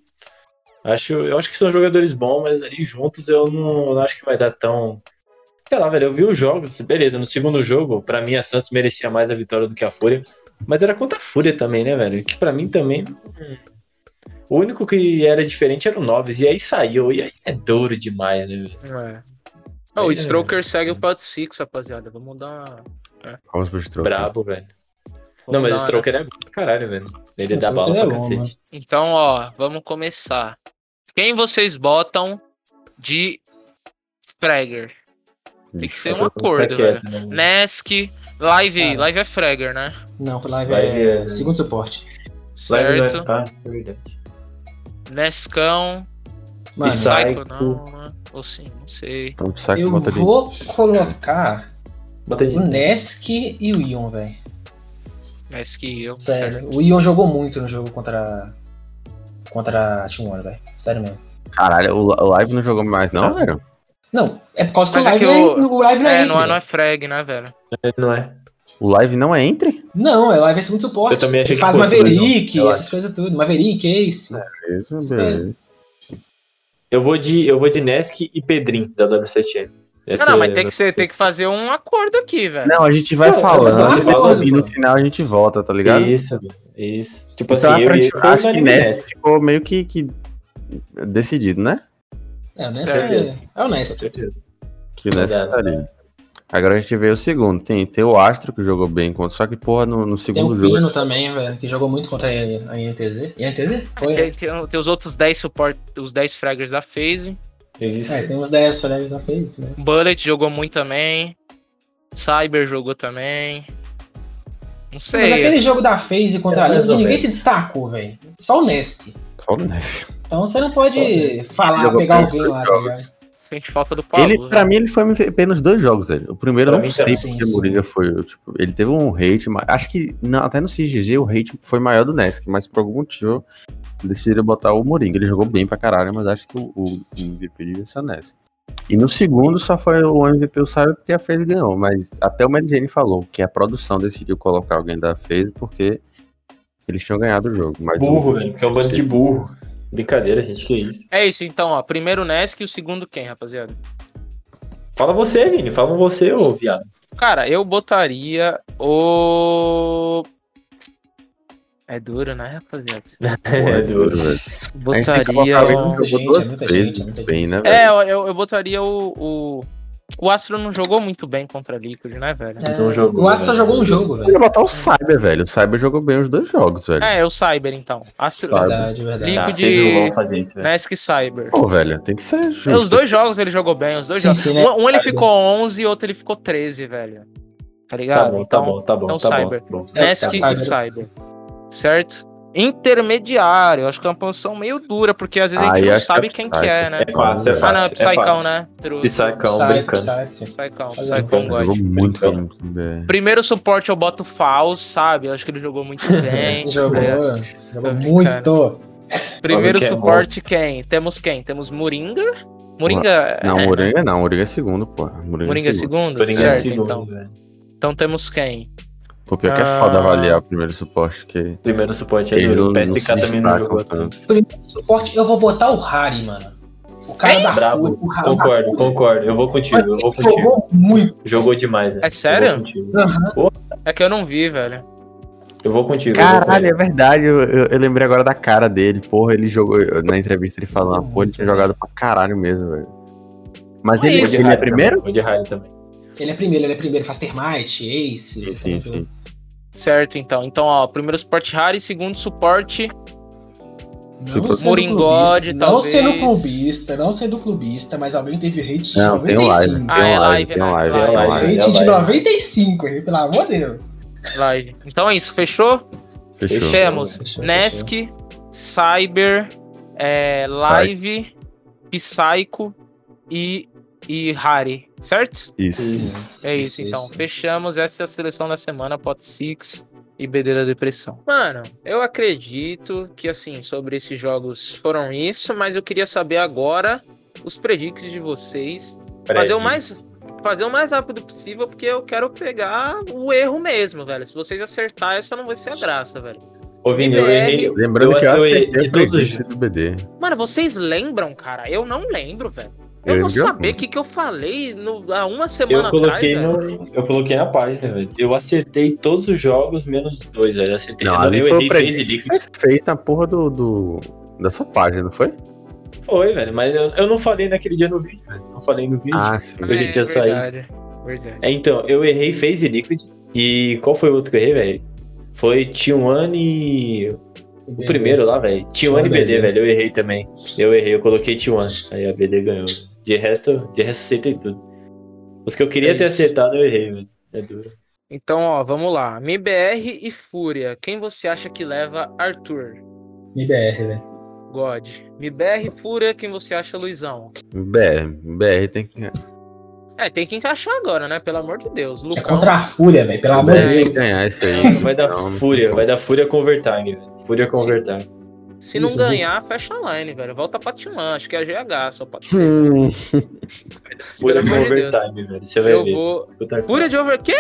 Speaker 3: Acho, eu acho que são jogadores bons, mas ali juntos eu não, não acho que vai dar tão. Sei lá, velho, eu vi os jogos, beleza, no segundo jogo, pra mim a Santos merecia mais a vitória do que a Fúria. Mas era contra a Fúria também, né, velho? Que pra mim também. O único que era diferente era o Noves, e aí saiu, e aí é duro demais, né, velho?
Speaker 1: É. Oh, o Stroker é. segue o Pod Six, rapaziada. Vamos dar.
Speaker 4: É. Vamos pro Stroker.
Speaker 3: Brabo, velho. Não, mas o Stroker é caralho, velho. Ele dá bala pra é bom, cacete. Mano.
Speaker 1: Então, ó, vamos começar. Quem vocês botam de Fragger? Tem que ser um acordo, velho. Né? Nesk, Live, Cara. Live é Fragger, né?
Speaker 2: Não, Live, live é, é, segundo suporte.
Speaker 1: Certo. Live ah, é verdade. Nescão. Psycho não, né? Ou sim, não sei.
Speaker 2: Então, Eu vou colocar o Nesk e o Ion, velho.
Speaker 1: Nesk e Ion.
Speaker 2: Sério, certo. o Ion jogou muito no jogo contra contra a Team One, velho. Sério mesmo.
Speaker 4: Caralho, o, Live não jogou mais não, velho?
Speaker 2: Não, é por causa que o Live, é, o... o live não é,
Speaker 1: é não, é, não é frag, né, velho?
Speaker 3: É, não é.
Speaker 4: O live não é entre?
Speaker 2: Não, é live é segundo suporte.
Speaker 3: Eu também achei
Speaker 2: que faz fosse, Maverick, não, essas coisas tudo. Maverick, Ace. É, isso,
Speaker 3: beleza. Eu vou de, eu vou de Nesk e Pedrin da W7M.
Speaker 1: Essa não, não, mas é... tem que, ser, tem que fazer um acordo aqui, velho.
Speaker 4: Não, a gente vai não, falando fala, e no final a gente volta, tá ligado?
Speaker 3: Isso, isso. Tipo então, assim, eu, eu
Speaker 4: acho que Nesk ficou meio que, que decidido, né?
Speaker 2: É, o Nesk é, é o Nesk.
Speaker 4: Que o Nesk tá ali. Agora a gente vê o segundo. Tem, tem o Astro que jogou bem contra. Só que, porra, no, no segundo
Speaker 2: jogo. Tem o Pino jogo... também, velho, que jogou muito contra a, a INTZ. INTZ?
Speaker 1: Foi, tem, tem, tem, os outros 10 suporte, os 10 fraggers da FaZe.
Speaker 2: Isso. É, tem uns 10 fraggers da FaZe, né?
Speaker 1: Bullet jogou muito também. Cyber jogou também. Não sei. Mas
Speaker 2: aquele jogo da FaZe contra é, a Liga, ninguém se destacou, velho. Só o Nest.
Speaker 4: Só o Nest.
Speaker 2: Então você não pode falar, pegar alguém lá, tá ligado?
Speaker 1: Sente falta do Paulo.
Speaker 4: Ele, né? pra mim, ele foi apenas dois jogos, velho. O primeiro eu não sei porque o Moringa foi. Tipo, ele teve um hate, mas acho que não, até no CGG o hate foi maior do Nesk, mas por algum motivo decidiram botar o Moringa. Ele jogou bem pra caralho, mas acho que o, o MVP devia ser o Nesk. E no segundo só foi o MVP o Cyber porque a FaZe ganhou, mas até o Mary falou que a produção decidiu colocar alguém da FaZe porque eles tinham ganhado o jogo. Mas
Speaker 3: burro, velho, porque é um bando de burro. Brincadeira, gente, que isso.
Speaker 1: É isso, então, ó. Primeiro Nesk e o segundo quem, rapaziada?
Speaker 3: Fala você, Vini. Fala você, ô viado.
Speaker 1: Cara, eu botaria o. É duro, né, rapaziada? <laughs>
Speaker 3: é duro, velho.
Speaker 1: Botaria. O... Gente, é bem, né, é, eu, eu botaria o... o o Astro não jogou muito bem contra a Liquid, né, velho?
Speaker 2: É, jogou, o Astro velho. jogou um jogo, velho.
Speaker 4: Podia botar o Cyber, velho. O Cyber jogou bem os dois jogos, velho.
Speaker 1: É, o Cyber, então. Astro...
Speaker 2: Verdade, verdade.
Speaker 1: Liquid... Ah, fazer isso, velho. Nesk Cyber.
Speaker 4: Pô, velho, tem que ser
Speaker 1: justo. Os dois jogos ele jogou bem, os dois sim, jogos. Sim, né? Um, um ele ficou 11 e outro ele ficou 13, velho. Tá ligado? Tá
Speaker 3: bom, tá então, bom, tá bom. Então,
Speaker 1: tá Cyber. Bom, tá bom. Nesk é, e Cyber. Certo? Intermediário. Acho que é uma posição meio dura, porque às vezes a gente não sabe é quem que é, né?
Speaker 3: É fácil, é fácil. Ah, não, é
Speaker 1: Psycão, né?
Speaker 3: Psycão, brincando.
Speaker 1: Psycão, Psycão gosta. muito, Primeiro suporte eu boto Faust, sabe? Eu acho que ele jogou muito <laughs> bem.
Speaker 2: jogou, é. jogou muito.
Speaker 1: Primeiro suporte quem? Temos quem? Temos Moringa. Moringa.
Speaker 4: Não, Moringa não, Moringa é segundo, pô.
Speaker 1: Moringa, Moringa é segundo? Moringa é segundo, então. Então temos quem?
Speaker 4: Pô, pior que é foda ah. avaliar o primeiro suporte. Que
Speaker 3: primeiro suporte é duro. O PSK também não jogou tanto.
Speaker 2: Primeiro suporte, eu vou botar o Harry, mano. O cara é? da
Speaker 3: Bravo. O concordo, concordo. Eu vou contigo, eu vou contigo.
Speaker 2: Jogou muito.
Speaker 3: Jogou demais, né?
Speaker 1: É sério? Uhum. É que eu não vi, velho.
Speaker 3: Eu vou contigo.
Speaker 4: Caralho, é verdade. Eu, eu, eu, lembrei agora da cara dele. Porra, ele jogou. Na entrevista ele falando, pô, ele tinha jogado pra caralho mesmo, velho. Mas ele, ele, ele é primeiro?
Speaker 3: O de Harry também.
Speaker 2: Ele é primeiro, ele é primeiro, faz Termite, Ace.
Speaker 4: Sim, sim, sim.
Speaker 1: Certo, então. Então, ó, primeiro suporte Harry, segundo suporte. Moringode, talvez.
Speaker 2: Não sendo clubista, não sendo clubista, mas alguém teve hate
Speaker 4: de não, 95. Tem live,
Speaker 1: ah, é live,
Speaker 4: tem um
Speaker 1: live,
Speaker 4: né?
Speaker 1: live,
Speaker 2: live, Hate de 95, pelo amor de Deus.
Speaker 1: Live. Então é isso, fechou?
Speaker 4: Fechou.
Speaker 1: Temos fechou, Nesk, fechou. Cyber, é, Live, Psycho e e Harry, certo?
Speaker 4: Isso.
Speaker 1: isso. É isso, isso então. Isso. Fechamos. Essa é a seleção da semana, Pot Six e BD da Depressão. Mano, eu acredito que, assim, sobre esses jogos foram isso, mas eu queria saber agora os predicts de vocês. Fazer o mais fazer o mais rápido possível, porque eu quero pegar o erro mesmo, velho. Se vocês acertar, essa não vai ser a graça, velho.
Speaker 3: Ô, Vini, eu errei.
Speaker 4: Lembrando eu que eu acertei de todos os do BD.
Speaker 1: Mano, vocês lembram, cara? Eu não lembro, velho. Eu, vou saber o que, que eu falei no, há uma semana
Speaker 3: eu coloquei atrás, no, Eu coloquei na página, velho. Eu acertei todos os jogos, menos dois, velho. Acertei.
Speaker 4: Não, ali eu foi errei Phase Você fez na porra do, do, da sua página, não foi?
Speaker 3: Foi, velho. Mas eu, eu não falei naquele dia no vídeo, velho. Não falei no vídeo.
Speaker 4: Ah, sim.
Speaker 3: A gente ia sair. Verdade. É, então, eu errei Phase Liquid. E qual foi o outro que eu errei, velho? Foi T1 e. O primeiro lá, velho. T1 e BD, velho. Eu errei também. Eu errei, eu coloquei T1. Aí a BD ganhou. De resto, de resto acertei tudo. Os que eu queria é ter acertado, eu errei, velho. É duro.
Speaker 1: Então, ó, vamos lá. MBR e Fúria. Quem você acha que leva Arthur?
Speaker 2: MBR, velho.
Speaker 1: God. MBR e Fúria, quem você acha, Luizão?
Speaker 4: MBR. MBR tem que.
Speaker 1: É, tem que encaixar agora, né? Pelo amor de Deus.
Speaker 2: É Lucão... É contra a Fúria, velho. Pelo amor de Deus.
Speaker 4: ganhar isso aí.
Speaker 3: Vai dar não, Fúria. Vai dar Fúria com overtime, velho. Fúria com overtime.
Speaker 1: Se não ganhar, fecha a line, velho. Volta pra Timã, acho que é a GH, só pode ser. Hum. <laughs>
Speaker 3: Fúria de overtime, velho. Você vai
Speaker 1: eu
Speaker 3: ver.
Speaker 1: Vou... Fúria de over... Quê?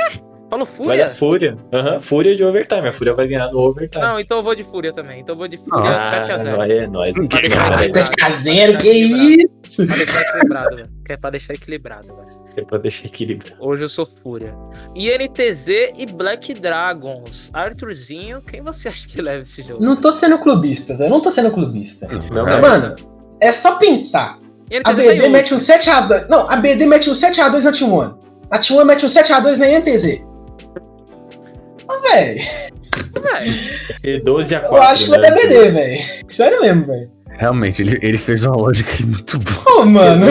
Speaker 1: Falou Fúria?
Speaker 3: Vai dar Fúria. Aham, uhum. Fúria de overtime. A Fúria vai ganhar no overtime.
Speaker 1: Não, então eu vou de Fúria também. Então eu vou de Fúria ah, 7x0.
Speaker 3: É nóis.
Speaker 2: 7x0, que isso?
Speaker 1: Pra deixar equilibrado, velho. Que é pra deixar equilibrado, velho.
Speaker 3: É pra deixar equilibrado.
Speaker 1: Hoje eu sou Fúria. INTZ e Black Dragons. Arthurzinho, quem você acha que leva esse jogo?
Speaker 2: Não tô sendo clubista, eu não tô sendo clubista. Não, não, mano, é só pensar. A BD tá mete um 7x2. Não, a BD mete um 7x2 na T1. A T1 mete um 7x2 na INTZ. Ô, velho.
Speaker 3: Vai ser 12 a 4.
Speaker 2: Eu acho que vai dar BD, velho. Sério mesmo, velho.
Speaker 4: Realmente, ele, ele fez uma lógica muito boa.
Speaker 2: Ô, oh, mano.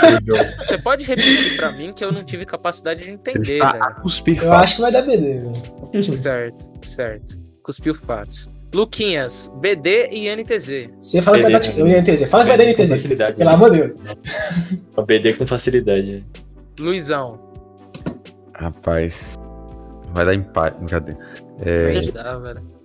Speaker 2: <laughs>
Speaker 1: Você pode repetir pra mim que eu não tive capacidade de entender,
Speaker 2: velho. Cuspir eu acho que vai dar BD,
Speaker 1: velho. Certo, certo. Cuspiu fatos. Luquinhas, BD e NTZ.
Speaker 2: Você fala BD, que vai dar NTZ. Fala que vai dar NTZ. Facilidade, Pelo né? amor de Deus.
Speaker 3: A BD com facilidade.
Speaker 1: Luizão.
Speaker 4: Rapaz. Vai dar empate. Brincadeira. É... Vai dar, velho.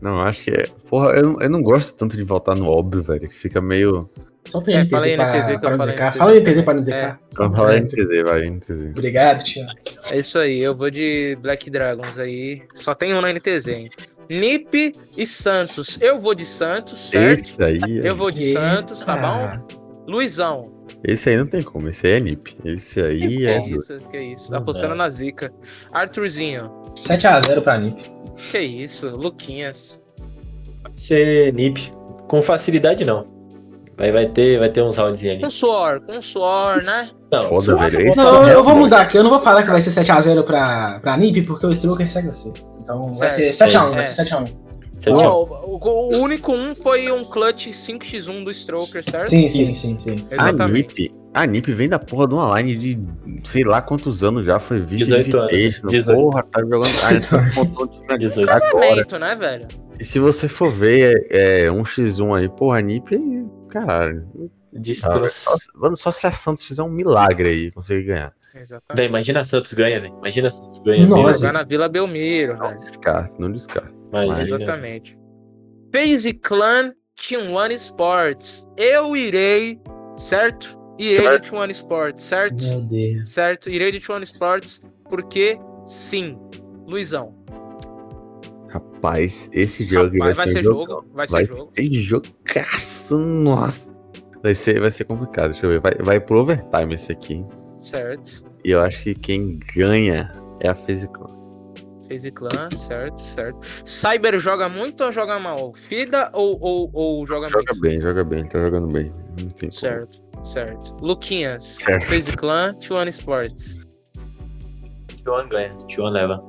Speaker 4: Não, acho que é. Porra, eu, eu não gosto tanto de voltar no óbvio, velho. Que fica meio.
Speaker 2: Só tem é, NTZ fala pra, NTZ pra, pra zicar. Fala NTZ pra não zicar.
Speaker 4: É. Fala NTZ, vai, NTZ.
Speaker 2: Obrigado, tio.
Speaker 1: É isso aí, eu vou de Black Dragons aí. Só tem um na NTZ, hein? Nip e Santos. Eu vou de Santos, certo?
Speaker 4: Esse aí.
Speaker 1: É... Eu vou de Santos, tá bom? Luizão.
Speaker 4: Esse aí não tem como, esse aí é Nip. Esse aí
Speaker 1: que
Speaker 4: é.
Speaker 1: Que isso, que isso. Apostando na zica. Arthurzinho.
Speaker 2: 7x0 pra Nip.
Speaker 1: Que isso, Luquinhas.
Speaker 3: Pode ser Nip. Com facilidade não. Vai, vai, ter, vai ter uns rounds ali.
Speaker 1: Com suor, com suor, né?
Speaker 2: Não, Foda, suor, velho. Não, eu vou mudar aqui. Eu não vou falar que vai ser 7x0 pra, pra Nip, porque o Stroker segue você. Então certo. vai ser 7x1, é. vai ser 7x1.
Speaker 1: Oh, o, o, único um foi um clutch 5x1 do Stroker, certo?
Speaker 2: Sim, sim, sim, sim.
Speaker 4: Exatamente. A Nip, a Nip vem da porra de uma line de sei lá quantos anos já, foi vice
Speaker 3: 18 anos. 18.
Speaker 4: Porra, tá jogando. <laughs> Ah, tá um de
Speaker 1: 18 agora. né, velho?
Speaker 4: E se você for ver é, é um x1 aí, porra, a Nip, caralho.
Speaker 3: Destroço.
Speaker 4: Só, só se a Santos fizer um milagre aí, conseguir ganhar.
Speaker 3: Exatamente. Véi, imagina a Santos ganha, velho. Imagina a Santos ganha.
Speaker 1: Nossa, jogar na Vila Belmiro,
Speaker 4: Não descarta, não descarta.
Speaker 1: Exatamente. FaZe Clan Team One Sports. Eu irei, certo? Irei de One Sports, certo?
Speaker 2: Meu Deus.
Speaker 1: Certo? Irei de One Sports porque sim. Luizão.
Speaker 4: Rapaz, esse jogo Rapaz,
Speaker 1: vai,
Speaker 4: ser,
Speaker 1: jogo. jogo. Vai,
Speaker 4: vai
Speaker 1: ser jogo.
Speaker 4: Vai ser jogaço, nossa. Vai ser, vai ser complicado, deixa eu ver. Vai, vai pro overtime esse aqui, hein?
Speaker 1: Certo.
Speaker 4: E eu acho que quem ganha é a FaZe Clan.
Speaker 1: FaZe Clan, certo, certo. Cyber joga muito ou joga mal? Fida ou, ou, ou joga,
Speaker 4: joga
Speaker 1: muito?
Speaker 4: Joga bem, joga bem, ele tá jogando bem.
Speaker 1: certo, como. Certo. Luquinhas, FaZe Clan, T1 Sports.
Speaker 3: T1 ganha, T1 leva.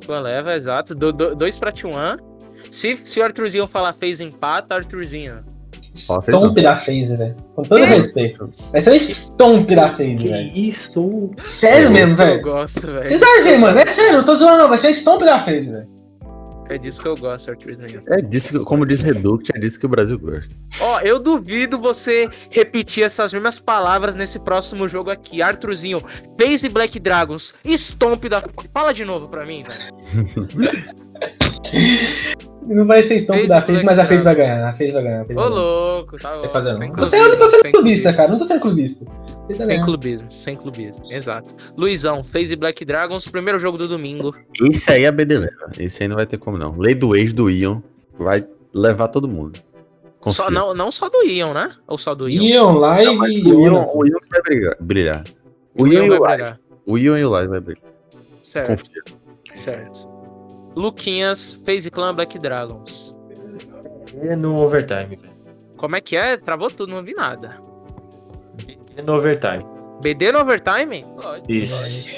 Speaker 1: T1 leva, exato. Do, do, dois pra T1. Se, se o Arthurzinho falar fez empate, Arthurzinho.
Speaker 2: Stomp da FaZe, velho. Com todo respeito. Vai ser um stomp da FaZe, velho.
Speaker 3: Isso.
Speaker 2: Sério é mesmo, velho.
Speaker 1: Eu gosto, velho.
Speaker 2: Vocês vão ver, mano. É sério, não tô zoando, não. Vai ser um stomp da FaZe, velho.
Speaker 1: É disso que eu gosto, Arthur
Speaker 4: É disso, como diz Reduct, é disso que o Brasil gosta.
Speaker 1: Ó, eu duvido você repetir essas mesmas palavras nesse próximo jogo aqui. Arthurzinho, FaZe Black Dragons, Stomp da... Fala de novo pra mim, velho. <laughs> <laughs>
Speaker 2: Não vai ser Stomp da FaZe, mas a FaZe vai ganhar. A FaZe vai ganhar.
Speaker 1: Ô, louco, tá louco.
Speaker 2: Sem clubismo, eu não tô sendo clubista, cara. Não tô sendo clubista.
Speaker 1: Sem clubismo, sem clubismo. Exato. Luizão, FaZe Black Dragons, primeiro jogo do domingo.
Speaker 4: Esse aí é a BD leva. Esse aí não vai ter como não. Lei do ex do Ion. vai levar todo mundo.
Speaker 1: Só, não, não só do Ion, né? Ou só do Ion?
Speaker 2: Ion, Live
Speaker 4: e o Ion. O Ion vai brigar, brilhar.
Speaker 1: O, o Ion, Ion vai brilhar.
Speaker 4: O Ion e o Live vai brilhar.
Speaker 1: Certo. Confia. Certo. Luquinhas, FaZe Clan Black Dragons.
Speaker 5: É no overtime, velho.
Speaker 1: Como é que é? Travou tudo, não vi nada.
Speaker 5: BD no overtime.
Speaker 1: BD no overtime?
Speaker 5: Pode. Isso.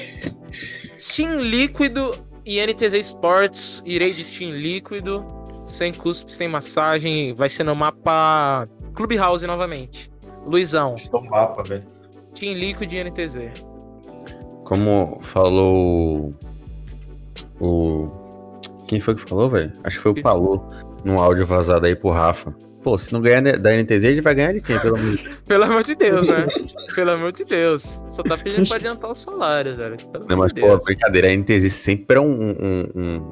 Speaker 1: Team Líquido e NTZ Sports. Irei de Team Líquido. Sem cuspe, sem massagem. Vai ser no mapa Clubhouse novamente. Luizão.
Speaker 5: Estou mapa, velho.
Speaker 1: Team Líquido e NTZ.
Speaker 4: Como falou o. Quem foi que falou, velho? Acho que foi o Palô, num áudio vazado aí pro Rafa. Pô, se não ganhar da NTZ, ele vai ganhar de quem, pelo amor de Deus?
Speaker 1: pelo amor de Deus, né? <laughs> pelo amor de Deus. Só tá pedindo pra adiantar o salário, velho. Pelo
Speaker 4: não, mas, de pô, brincadeira, a NTZ sempre é um. um,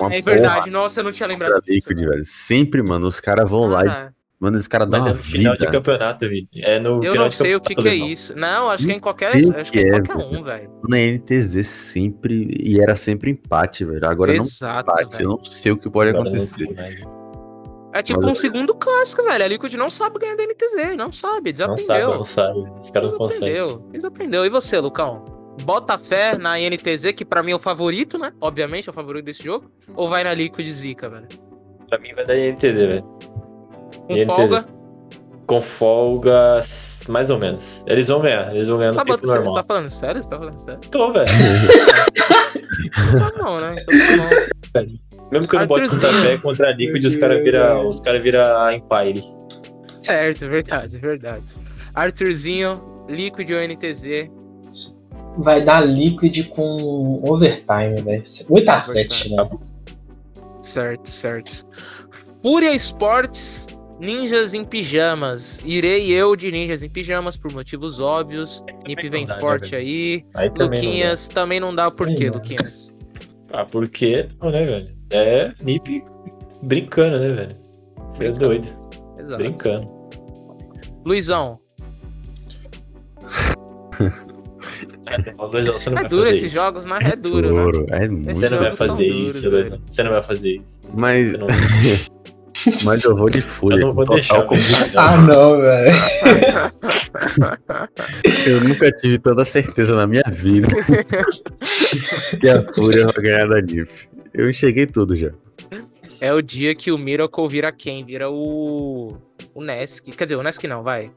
Speaker 1: um é verdade, nossa, eu não tinha lembrado
Speaker 4: disso. Liquid, velho. Sempre, mano, os caras vão ah, lá e Mano, esse cara dá Mas uma é no
Speaker 5: vida. final de campeonato, vi. É no
Speaker 1: eu não sei o que, que é isso. Não, acho que é em qualquer, acho que é, é qualquer um, velho.
Speaker 4: Na NTZ sempre. E era sempre empate, velho. Agora Exato, não empate. Véio. Eu não sei o que pode Agora acontecer.
Speaker 1: É tipo Mas um é... segundo clássico, velho. A Liquid não sabe ganhar da NTZ, não sabe, desaprendeu.
Speaker 5: Não sabe, não sabe. Os caras não conseguem.
Speaker 1: Desaprendeu. E você, Lucão? Bota fé na NTZ, que pra mim é o favorito, né? Obviamente é o favorito desse jogo. Ou vai na Liquid Zika, velho?
Speaker 5: Pra mim vai da NTZ, velho.
Speaker 1: Com folga?
Speaker 5: Com folga, mais ou menos. Eles vão ganhar, eles vão ganhar no tá, tempo normal.
Speaker 1: Você tá falando sério? Você tá falando sério?
Speaker 5: Tô, velho.
Speaker 1: tá bom, né? Tá
Speaker 5: bom. <laughs> Mesmo que eu não bote tanta fé contra a Liquid, os caras viram os cara vira Empire.
Speaker 1: Certo, verdade, verdade. Arthurzinho, Liquid ou NTZ?
Speaker 2: Vai dar Liquid com overtime, velho. 8x7, né?
Speaker 1: Certo, certo. Fúria Sports Ninjas em pijamas. Irei eu de ninjas em pijamas por motivos óbvios. Nip vem dá, né, forte né, aí. aí. Luquinhas também não dá. Por quê, Luquinhas?
Speaker 5: Ah, porque não, né, velho? É Nip brincando, né, velho? Você é doido. Exato. Brincando.
Speaker 1: Luizão. <laughs>
Speaker 5: Luizão você não
Speaker 1: é
Speaker 5: vai
Speaker 1: duro
Speaker 5: fazer
Speaker 1: esses isso. jogos, né? É duro,
Speaker 4: né? É muito.
Speaker 5: Você não vai fazer isso, Luizão. Você não vai fazer isso.
Speaker 4: Mas. <laughs> Mas eu vou de fúria.
Speaker 5: Eu não vou deixar como
Speaker 2: Ah, não, velho. <laughs>
Speaker 4: eu nunca tive tanta certeza na minha vida <laughs> que a fúria vai ganhar da NIF. Eu enxerguei tudo já.
Speaker 1: É o dia que o Miracle vira quem? Vira o. O Nesk. Quer dizer, o Nesk não, vai.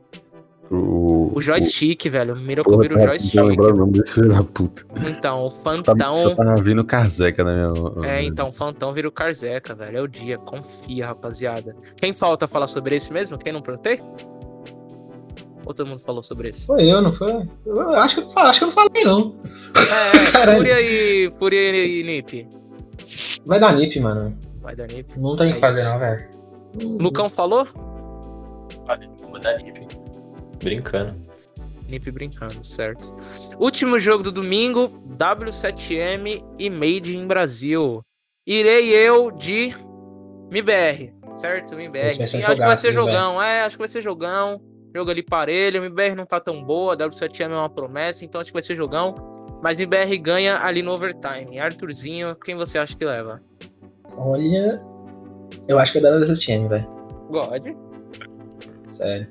Speaker 4: O,
Speaker 1: o joystick, o... velho. O Miracle vira o joystick. Não
Speaker 4: o nome desse filho da puta.
Speaker 1: Então, o Fantão.
Speaker 4: Só tá, só vindo Carzeca na
Speaker 1: minha. É, então, o Fantão vira o Carzeca, velho. É o dia. Confia, rapaziada. Quem falta falar sobre esse mesmo? Quem não perguntei? Ou todo mundo falou sobre esse?
Speaker 2: Foi eu, não foi? Eu acho que eu, não acho que eu não falei, não.
Speaker 1: É, Fúria e, Fúria e Nip.
Speaker 2: Vai dar Nip, mano.
Speaker 1: Vai dar Nip.
Speaker 2: Não tem o é que fazer, não, velho.
Speaker 1: Lucão falou?
Speaker 5: Vou dar Nip. Brincando.
Speaker 1: Nip brincando, certo. Último jogo do domingo, W7M e Made in Brasil. Irei eu de MBR, certo? MBR. Sim, acho que vai ser jogão, é, acho que vai ser jogão. Jogo ali parelho, MBR não tá tão boa, W7M é uma promessa, então acho que vai ser jogão. Mas MBR ganha ali no overtime. Arthurzinho, quem você acha que leva?
Speaker 2: Olha, eu acho que é W7M, velho.
Speaker 1: God.
Speaker 2: Sério.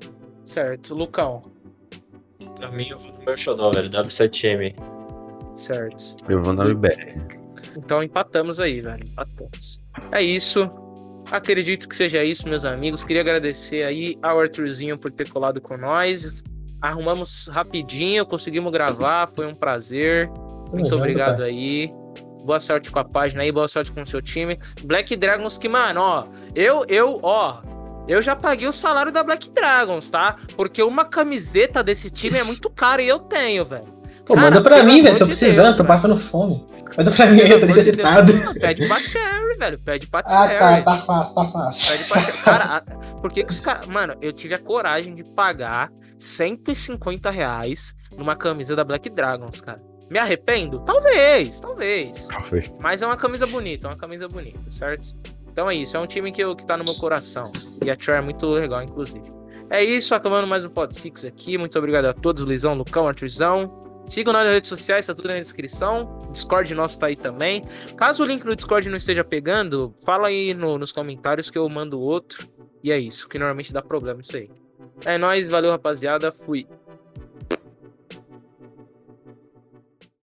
Speaker 1: Certo. Lucão.
Speaker 5: Pra mim, eu vou no meu xodó, velho. W7M.
Speaker 1: Certo.
Speaker 4: Eu vou no MBR.
Speaker 1: Então empatamos aí, velho. Empatamos. É isso. Acredito que seja isso, meus amigos. Queria agradecer aí ao Arthurzinho por ter colado com nós. Arrumamos rapidinho, conseguimos gravar, foi um prazer. Muito obrigado aí. Boa sorte com a página aí, boa sorte com o seu time. Black Dragons que, mano, ó, eu, eu, ó, eu já paguei o salário da Black Dragons, tá? Porque uma camiseta desse time é muito cara e eu tenho, velho.
Speaker 2: Pô, Cara, manda pra mim, velho. Tô precisando, Deus, tô passando fome. Manda pra mim, eu tô necessitado.
Speaker 1: De Pede pra Cherry, velho. Pede pra
Speaker 2: Cherry. Ah, tá, tá fácil, tá fácil.
Speaker 1: Pede pra Cherry. Cara, por que que os caras. Mano, eu tive a coragem de pagar 150 reais numa camisa da Black Dragons, cara. Me arrependo? Talvez, talvez. Talvez. Mas é uma camisa bonita, é uma camisa bonita, certo? Então é isso, é um time que, eu, que tá no meu coração. E a Troy é muito legal, inclusive. É isso, acabando mais um Pod Six aqui. Muito obrigado a todos, Luizão, Lucão, Arthurzão. Sigam nas redes sociais, tá tudo na descrição. Discord nosso tá aí também. Caso o link no Discord não esteja pegando, fala aí no, nos comentários que eu mando outro. E é isso, que normalmente dá problema isso aí. É nóis, valeu rapaziada, fui.